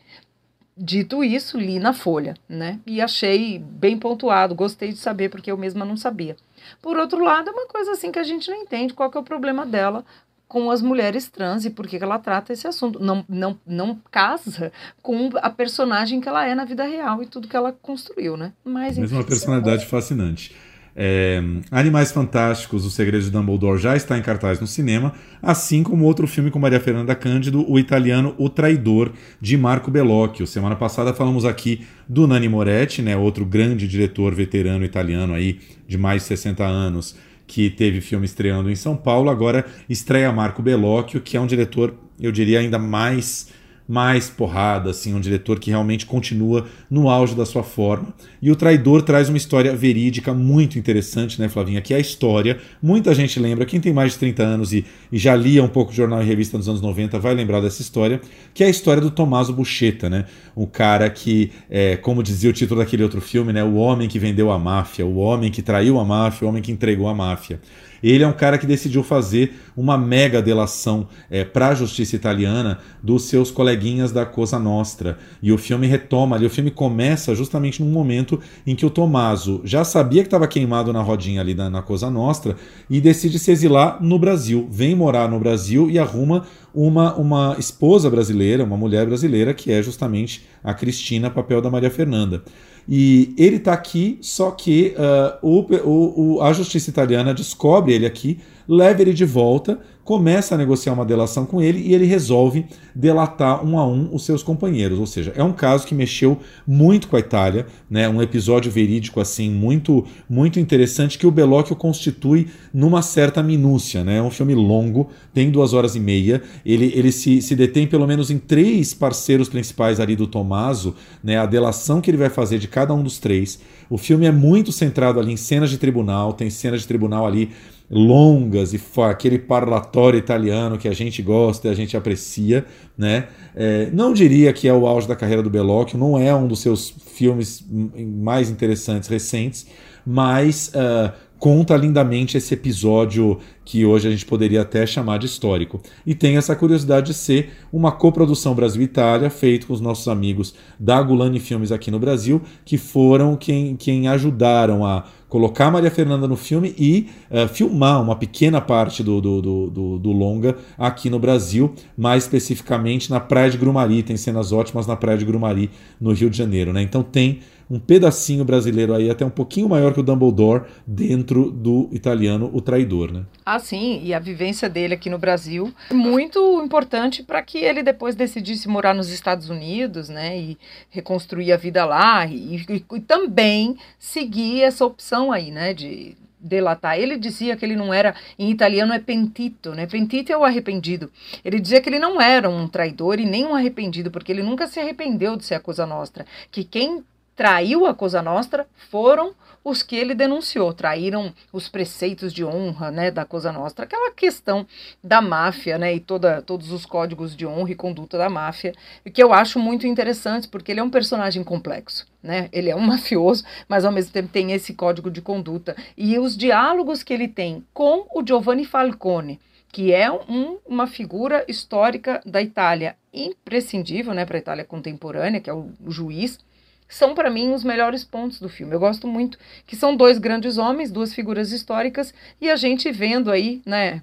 Dito isso, li na Folha, né? E achei bem pontuado, gostei de saber porque eu mesma não sabia. Por outro lado, é uma coisa assim que a gente não entende qual que é o problema dela com as mulheres trans e por que ela trata esse assunto. Não, não, não casa com a personagem que ela é na vida real e tudo que ela construiu, né? Mas, Mesmo uma personalidade é... fascinante. É, Animais Fantásticos, O Segredo de Dumbledore já está em cartaz no cinema, assim como outro filme com Maria Fernanda Cândido, o italiano O Traidor, de Marco Bellocchio. Semana passada falamos aqui do Nani Moretti, né, outro grande diretor veterano italiano aí de mais de 60 anos, que teve filme estreando em São Paulo, agora estreia Marco Bellocchio, que é um diretor, eu diria, ainda mais mais porrada, assim, um diretor que realmente continua no auge da sua forma. E o Traidor traz uma história verídica muito interessante, né, Flavinha? Que é a história. Muita gente lembra, quem tem mais de 30 anos e, e já lia um pouco de jornal e revista nos anos 90 vai lembrar dessa história, que é a história do Tommaso Buscetta, né? Um cara que, é, como dizia o título daquele outro filme, né? O homem que vendeu a máfia, o homem que traiu a máfia, o homem que entregou a máfia. Ele é um cara que decidiu fazer uma mega delação é, para a justiça italiana dos seus coleguinhas da Cosa Nostra. E o filme retoma ali, o filme começa justamente num momento em que o Tommaso já sabia que estava queimado na rodinha ali na, na Cosa Nostra e decide se exilar no Brasil. Vem morar no Brasil e arruma uma, uma esposa brasileira, uma mulher brasileira, que é justamente a Cristina, papel da Maria Fernanda. E ele está aqui, só que uh, o, o, a justiça italiana descobre ele aqui, leva ele de volta começa a negociar uma delação com ele e ele resolve delatar um a um os seus companheiros. Ou seja, é um caso que mexeu muito com a Itália, né? um episódio verídico assim muito muito interessante que o Bellocchio constitui numa certa minúcia. Né? É um filme longo, tem duas horas e meia, ele, ele se, se detém pelo menos em três parceiros principais ali do Tommaso, né? a delação que ele vai fazer de cada um dos três. O filme é muito centrado ali em cenas de tribunal, tem cenas de tribunal ali longas e aquele parlatório italiano que a gente gosta e a gente aprecia, né? É, não diria que é o auge da carreira do Bellocchio, não é um dos seus filmes mais interessantes recentes, mas uh, conta lindamente esse episódio que hoje a gente poderia até chamar de histórico. E tem essa curiosidade de ser uma coprodução Brasil-Itália, feito com os nossos amigos da Gulani Filmes aqui no Brasil, que foram quem, quem ajudaram a colocar Maria Fernanda no filme e uh, filmar uma pequena parte do, do, do, do, longa aqui no Brasil, mais especificamente na Praia de Grumari. Tem cenas ótimas na Praia de Grumari, no Rio de Janeiro. Né? Então tem um pedacinho brasileiro aí, até um pouquinho maior que o Dumbledore, dentro do italiano O Traidor, né? Sim, e a vivência dele aqui no Brasil, muito importante para que ele depois decidisse morar nos Estados Unidos, né, e reconstruir a vida lá, e, e, e também seguir essa opção aí, né, de delatar. Ele dizia que ele não era, em italiano é pentito, né? Pentito é o arrependido. Ele dizia que ele não era um traidor e nem um arrependido, porque ele nunca se arrependeu de ser a Cosa Nostra. Que quem traiu a Cosa Nostra foram os que ele denunciou, traíram os preceitos de honra, né, da Cosa Nostra, aquela questão da máfia, né, e toda, todos os códigos de honra e conduta da máfia, que eu acho muito interessante, porque ele é um personagem complexo, né, ele é um mafioso, mas ao mesmo tempo tem esse código de conduta, e os diálogos que ele tem com o Giovanni Falcone, que é um, uma figura histórica da Itália imprescindível, né, para a Itália contemporânea, que é o, o juiz, são para mim os melhores pontos do filme. Eu gosto muito que são dois grandes homens, duas figuras históricas e a gente vendo aí, né,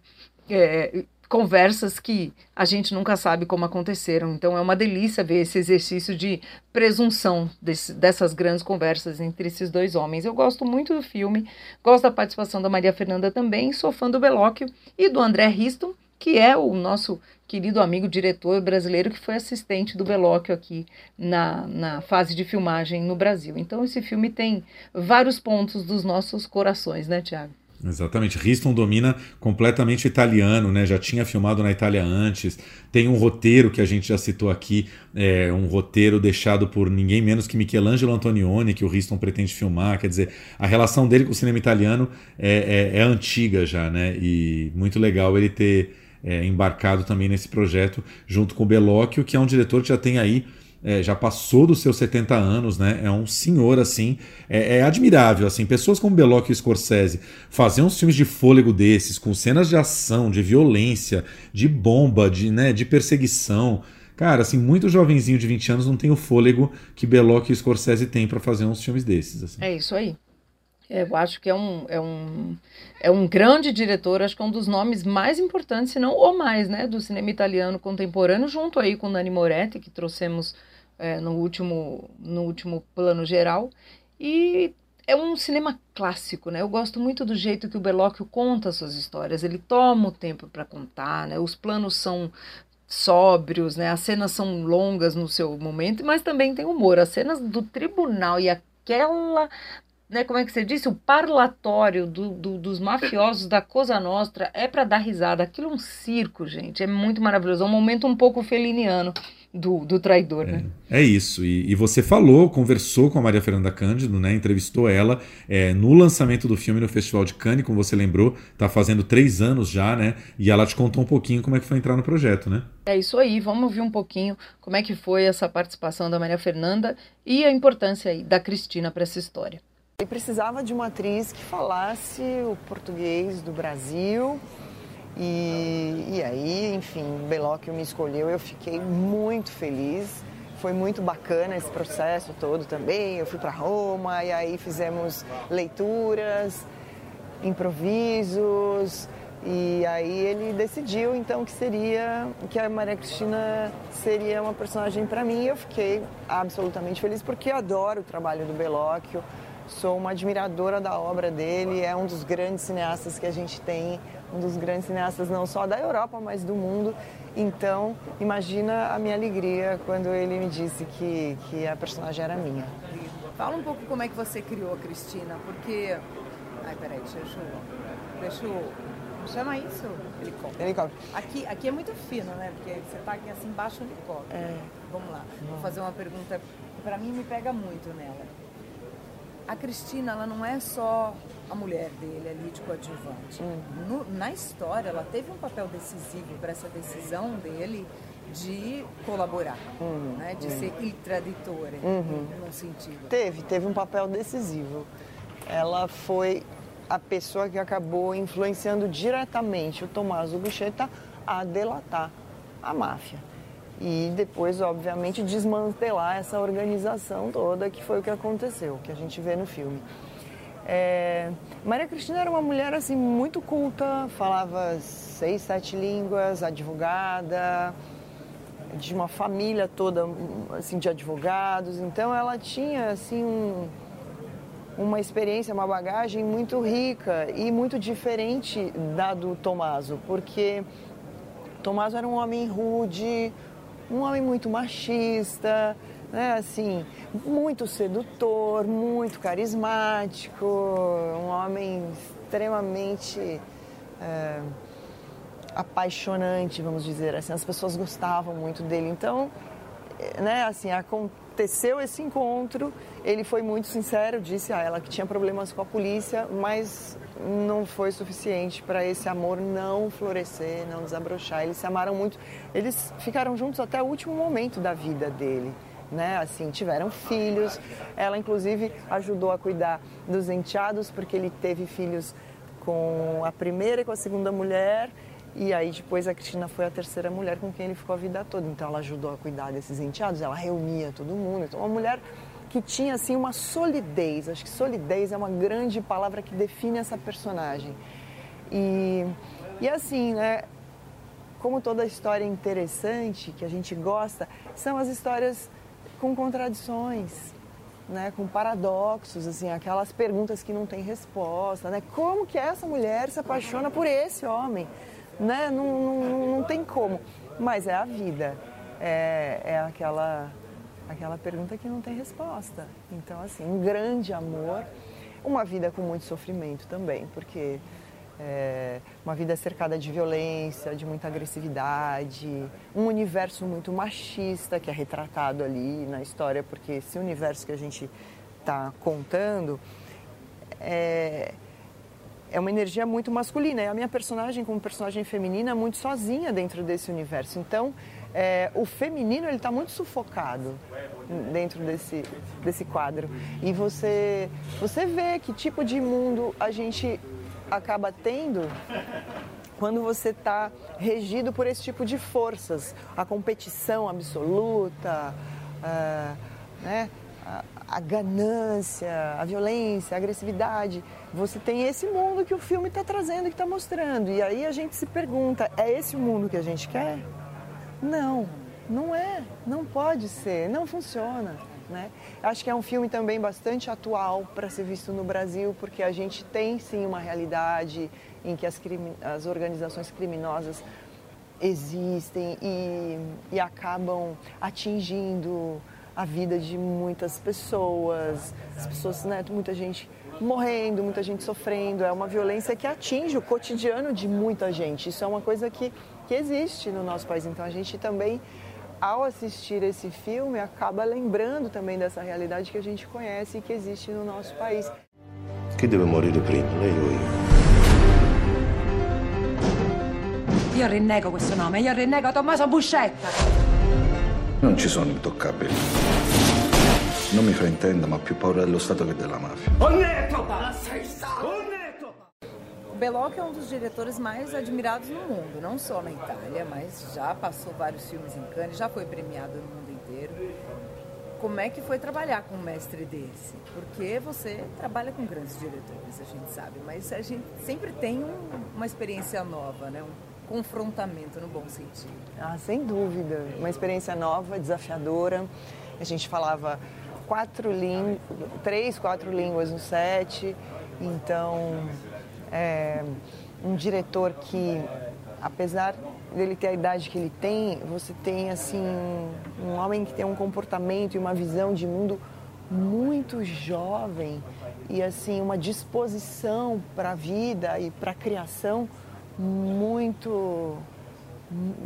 é, conversas que a gente nunca sabe como aconteceram. Então é uma delícia ver esse exercício de presunção desse, dessas grandes conversas entre esses dois homens. Eu gosto muito do filme, gosto da participação da Maria Fernanda também, sou fã do Belóquio e do André Riston, que é o nosso querido amigo diretor brasileiro que foi assistente do Belóquio aqui na, na fase de filmagem no Brasil. Então esse filme tem vários pontos dos nossos corações, né, Tiago? Exatamente. Riston domina completamente o italiano, né? Já tinha filmado na Itália antes. Tem um roteiro que a gente já citou aqui, é, um roteiro deixado por ninguém menos que Michelangelo Antonioni, que o Riston pretende filmar. Quer dizer, a relação dele com o cinema italiano é, é, é antiga já, né? E muito legal ele ter é, embarcado também nesse projeto, junto com o Belóquio, que é um diretor que já tem aí. É, já passou dos seus 70 anos, né? É um senhor assim, é, é admirável assim. Pessoas como Belóquio e Scorsese faziam uns filmes de fôlego desses, com cenas de ação, de violência, de bomba, de, né, de perseguição. Cara, assim, muito jovenzinho de 20 anos não tem o fôlego que Belóquio e Scorsese têm para fazer uns filmes desses. Assim. É isso aí. Eu acho que é um, é um, é um grande diretor, acho que é um dos nomes mais importantes, se não o mais, né, do cinema italiano contemporâneo, junto aí com Nani Moretti, que trouxemos é, no, último, no último plano geral. E é um cinema clássico, né? Eu gosto muito do jeito que o Bellocchio conta suas histórias. Ele toma o tempo para contar, né? Os planos são sóbrios, né? As cenas são longas no seu momento, mas também tem humor. As cenas do tribunal e aquela né, como é que você disse, o parlatório do, do, dos mafiosos da Cosa Nostra é para dar risada. Aquilo é um circo, gente. É muito maravilhoso. É um momento um pouco feliniano do, do traidor, é, né? É isso. E, e, você falou, conversou com a Maria Fernanda Cândido, né? Entrevistou ela é, no lançamento do filme no Festival de Cannes, como você lembrou, tá fazendo três anos já, né? E ela te contou um pouquinho como é que foi entrar no projeto, né? É isso aí. Vamos ouvir um pouquinho como é que foi essa participação da Maria Fernanda e a importância aí da Cristina para essa história. Ele precisava de uma atriz que falasse o português do Brasil. E, e aí, enfim, Belóquio me escolheu, eu fiquei muito feliz. Foi muito bacana esse processo todo também. Eu fui para Roma e aí fizemos leituras, improvisos. E aí ele decidiu então que seria que a Maria Cristina seria uma personagem para mim. E eu fiquei absolutamente feliz porque adoro o trabalho do Belóquio. Sou uma admiradora da obra dele, é um dos grandes cineastas que a gente tem, um dos grandes cineastas não só da Europa, mas do mundo. Então, imagina a minha alegria quando ele me disse que, que a personagem era minha. Fala um pouco como é que você criou a Cristina, porque... Ai, peraí, deixa eu... Deixa eu... Chama isso? Helicóptero. Helicóptero. Aqui, aqui é muito fino, né? Porque você tá aqui assim embaixo do helicóptero. É. Vamos lá. Vou fazer uma pergunta que para mim me pega muito nela a Cristina ela não é só a mulher dele ali de coadjuvante. Uhum. No, na história, ela teve um papel decisivo para essa decisão dele de colaborar, uhum. né? de uhum. ser il traditore, uhum. no sentido. Teve, teve um papel decisivo. Ela foi a pessoa que acabou influenciando diretamente o Tommaso Buscetta a delatar a máfia. E depois, obviamente, desmantelar essa organização toda, que foi o que aconteceu, que a gente vê no filme. É, Maria Cristina era uma mulher assim muito culta, falava seis, sete línguas, advogada, de uma família toda assim de advogados. Então ela tinha assim um, uma experiência, uma bagagem muito rica e muito diferente da do Tomaso, porque Tomaso era um homem rude, um homem muito machista, né, assim, muito sedutor, muito carismático, um homem extremamente é, apaixonante, vamos dizer assim. As pessoas gostavam muito dele. Então, né, assim, aconteceu esse encontro. Ele foi muito sincero, disse a ela que tinha problemas com a polícia, mas não foi suficiente para esse amor não florescer, não desabrochar. Eles se amaram muito. Eles ficaram juntos até o último momento da vida dele né? Assim, tiveram filhos. Ela, inclusive, ajudou a cuidar dos enteados, porque ele teve filhos com a primeira e com a segunda mulher. E aí depois a Cristina foi a terceira mulher com quem ele ficou a vida toda. Então ela ajudou a cuidar desses enteados, ela reunia todo mundo. Então uma mulher que tinha assim uma solidez. Acho que solidez é uma grande palavra que define essa personagem. E, e assim, né? Como toda história interessante que a gente gosta, são as histórias com contradições, né, com paradoxos, assim, aquelas perguntas que não têm resposta, né? Como que essa mulher se apaixona por esse homem, né? Não, não, não tem como. Mas é a vida, é, é aquela aquela pergunta que não tem resposta. Então, assim, um grande amor, uma vida com muito sofrimento também, porque é, uma vida cercada de violência, de muita agressividade, um universo muito machista que é retratado ali na história, porque esse universo que a gente está contando é, é uma energia muito masculina. E a minha personagem, como personagem feminina, é muito sozinha dentro desse universo. Então, é, o feminino ele está muito sufocado dentro desse, desse quadro. E você, você vê que tipo de mundo a gente acaba tendo quando você está regido por esse tipo de forças, a competição absoluta, né, a, a, ganância, a violência, a agressividade. Você tem esse mundo que o filme está trazendo, que está mostrando. E aí a gente se pergunta: é esse o mundo que a gente quer? Não, não é, não pode ser, não funciona. Né? Acho que é um filme também bastante atual para ser visto no Brasil, porque a gente tem sim uma realidade em que as, as organizações criminosas existem e, e acabam atingindo a vida de muitas pessoas, as pessoas, né, muita gente morrendo, muita gente sofrendo. É uma violência que atinge o cotidiano de muita gente. Isso é uma coisa que, que existe no nosso país. Então a gente também ao assistir esse filme, acaba lembrando também dessa realidade que a gente conhece e que existe no nosso país. Chi deve morire prima, lei o io? Io rinnego questo nome, io rinnego Tommaso Buscetta. Non ci sono intoccabili. Non mi fraintenda, ma ho più paura dello Stato che della mafia. Onetopa! Sei Belloc é um dos diretores mais admirados no mundo, não só na Itália, mas já passou vários filmes em Cannes, já foi premiado no mundo inteiro. Como é que foi trabalhar com um mestre desse? Porque você trabalha com grandes diretores, a gente sabe, mas a gente sempre tem um, uma experiência nova, né? um confrontamento no bom sentido. Ah, sem dúvida, uma experiência nova, desafiadora. A gente falava quatro línguas, três, quatro línguas no set, então é, um diretor que, apesar dele ter a idade que ele tem, você tem assim um homem que tem um comportamento e uma visão de mundo muito jovem e assim uma disposição para a vida e para a criação muito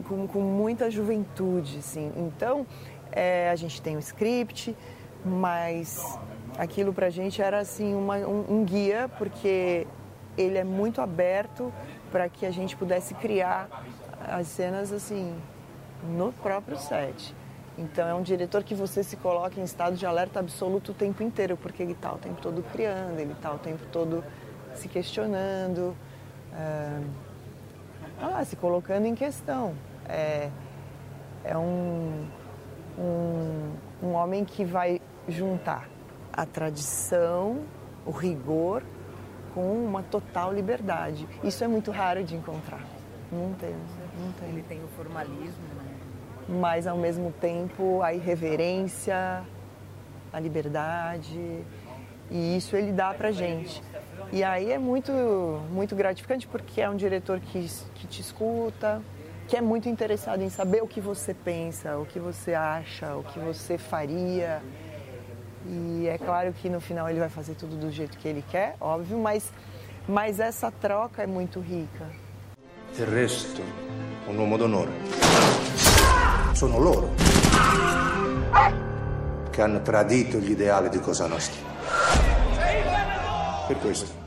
com, com, muita juventude, assim. Então é, a gente tem o script, mas aquilo para a gente era assim uma, um, um guia porque ele é muito aberto para que a gente pudesse criar as cenas assim no próprio set. Então é um diretor que você se coloca em estado de alerta absoluto o tempo inteiro, porque ele está o tempo todo criando, ele está o tempo todo se questionando, ah, se colocando em questão. É, é um, um, um homem que vai juntar a tradição, o rigor, com uma total liberdade. Isso é muito raro de encontrar. Não tem, não tem. Ele tem o formalismo, né? Mas ao mesmo tempo a irreverência, a liberdade, e isso ele dá pra gente. E aí é muito, muito gratificante porque é um diretor que, que te escuta, que é muito interessado em saber o que você pensa, o que você acha, o que você faria. E é claro que no final ele vai fazer tudo do jeito que ele quer, óbvio, mas, mas essa troca é muito rica. Il resto, un uomo d'onore. Sono loro che hanno tradito gli ideali di Cosa Nostra. Per questo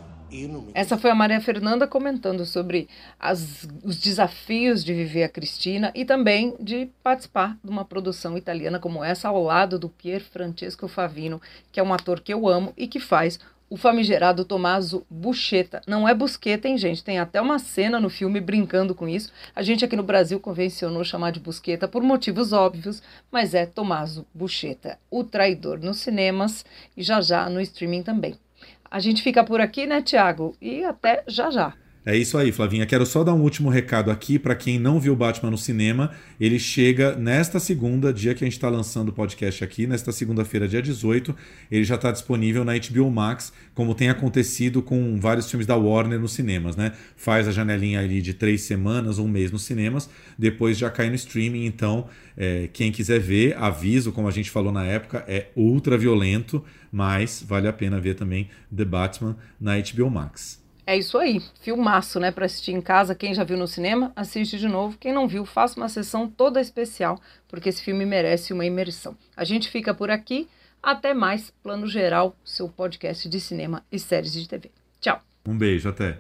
Essa foi a Maria Fernanda comentando sobre as, os desafios de viver a Cristina e também de participar de uma produção italiana como essa ao lado do Pier Francesco Favino, que é um ator que eu amo e que faz o famigerado Tommaso Buscetta. Não é Busqueta, hein, gente? Tem até uma cena no filme brincando com isso. A gente aqui no Brasil convencionou chamar de Busqueta por motivos óbvios, mas é Tommaso Buscetta, o traidor nos cinemas e já já no streaming também. A gente fica por aqui, né, Tiago? E até já já. É isso aí, Flavinha. Quero só dar um último recado aqui para quem não viu Batman no cinema. Ele chega nesta segunda, dia que a gente está lançando o podcast aqui, nesta segunda-feira, dia 18. Ele já está disponível na HBO Max, como tem acontecido com vários filmes da Warner nos cinemas, né? Faz a janelinha ali de três semanas, um mês nos cinemas, depois já cai no streaming. Então, é, quem quiser ver, aviso, como a gente falou na época, é ultra violento, mas vale a pena ver também The Batman na HBO Max. É isso aí, filmaço, né, para assistir em casa. Quem já viu no cinema, assiste de novo. Quem não viu, faça uma sessão toda especial, porque esse filme merece uma imersão. A gente fica por aqui. Até mais, Plano Geral, seu podcast de cinema e séries de TV. Tchau. Um beijo, até.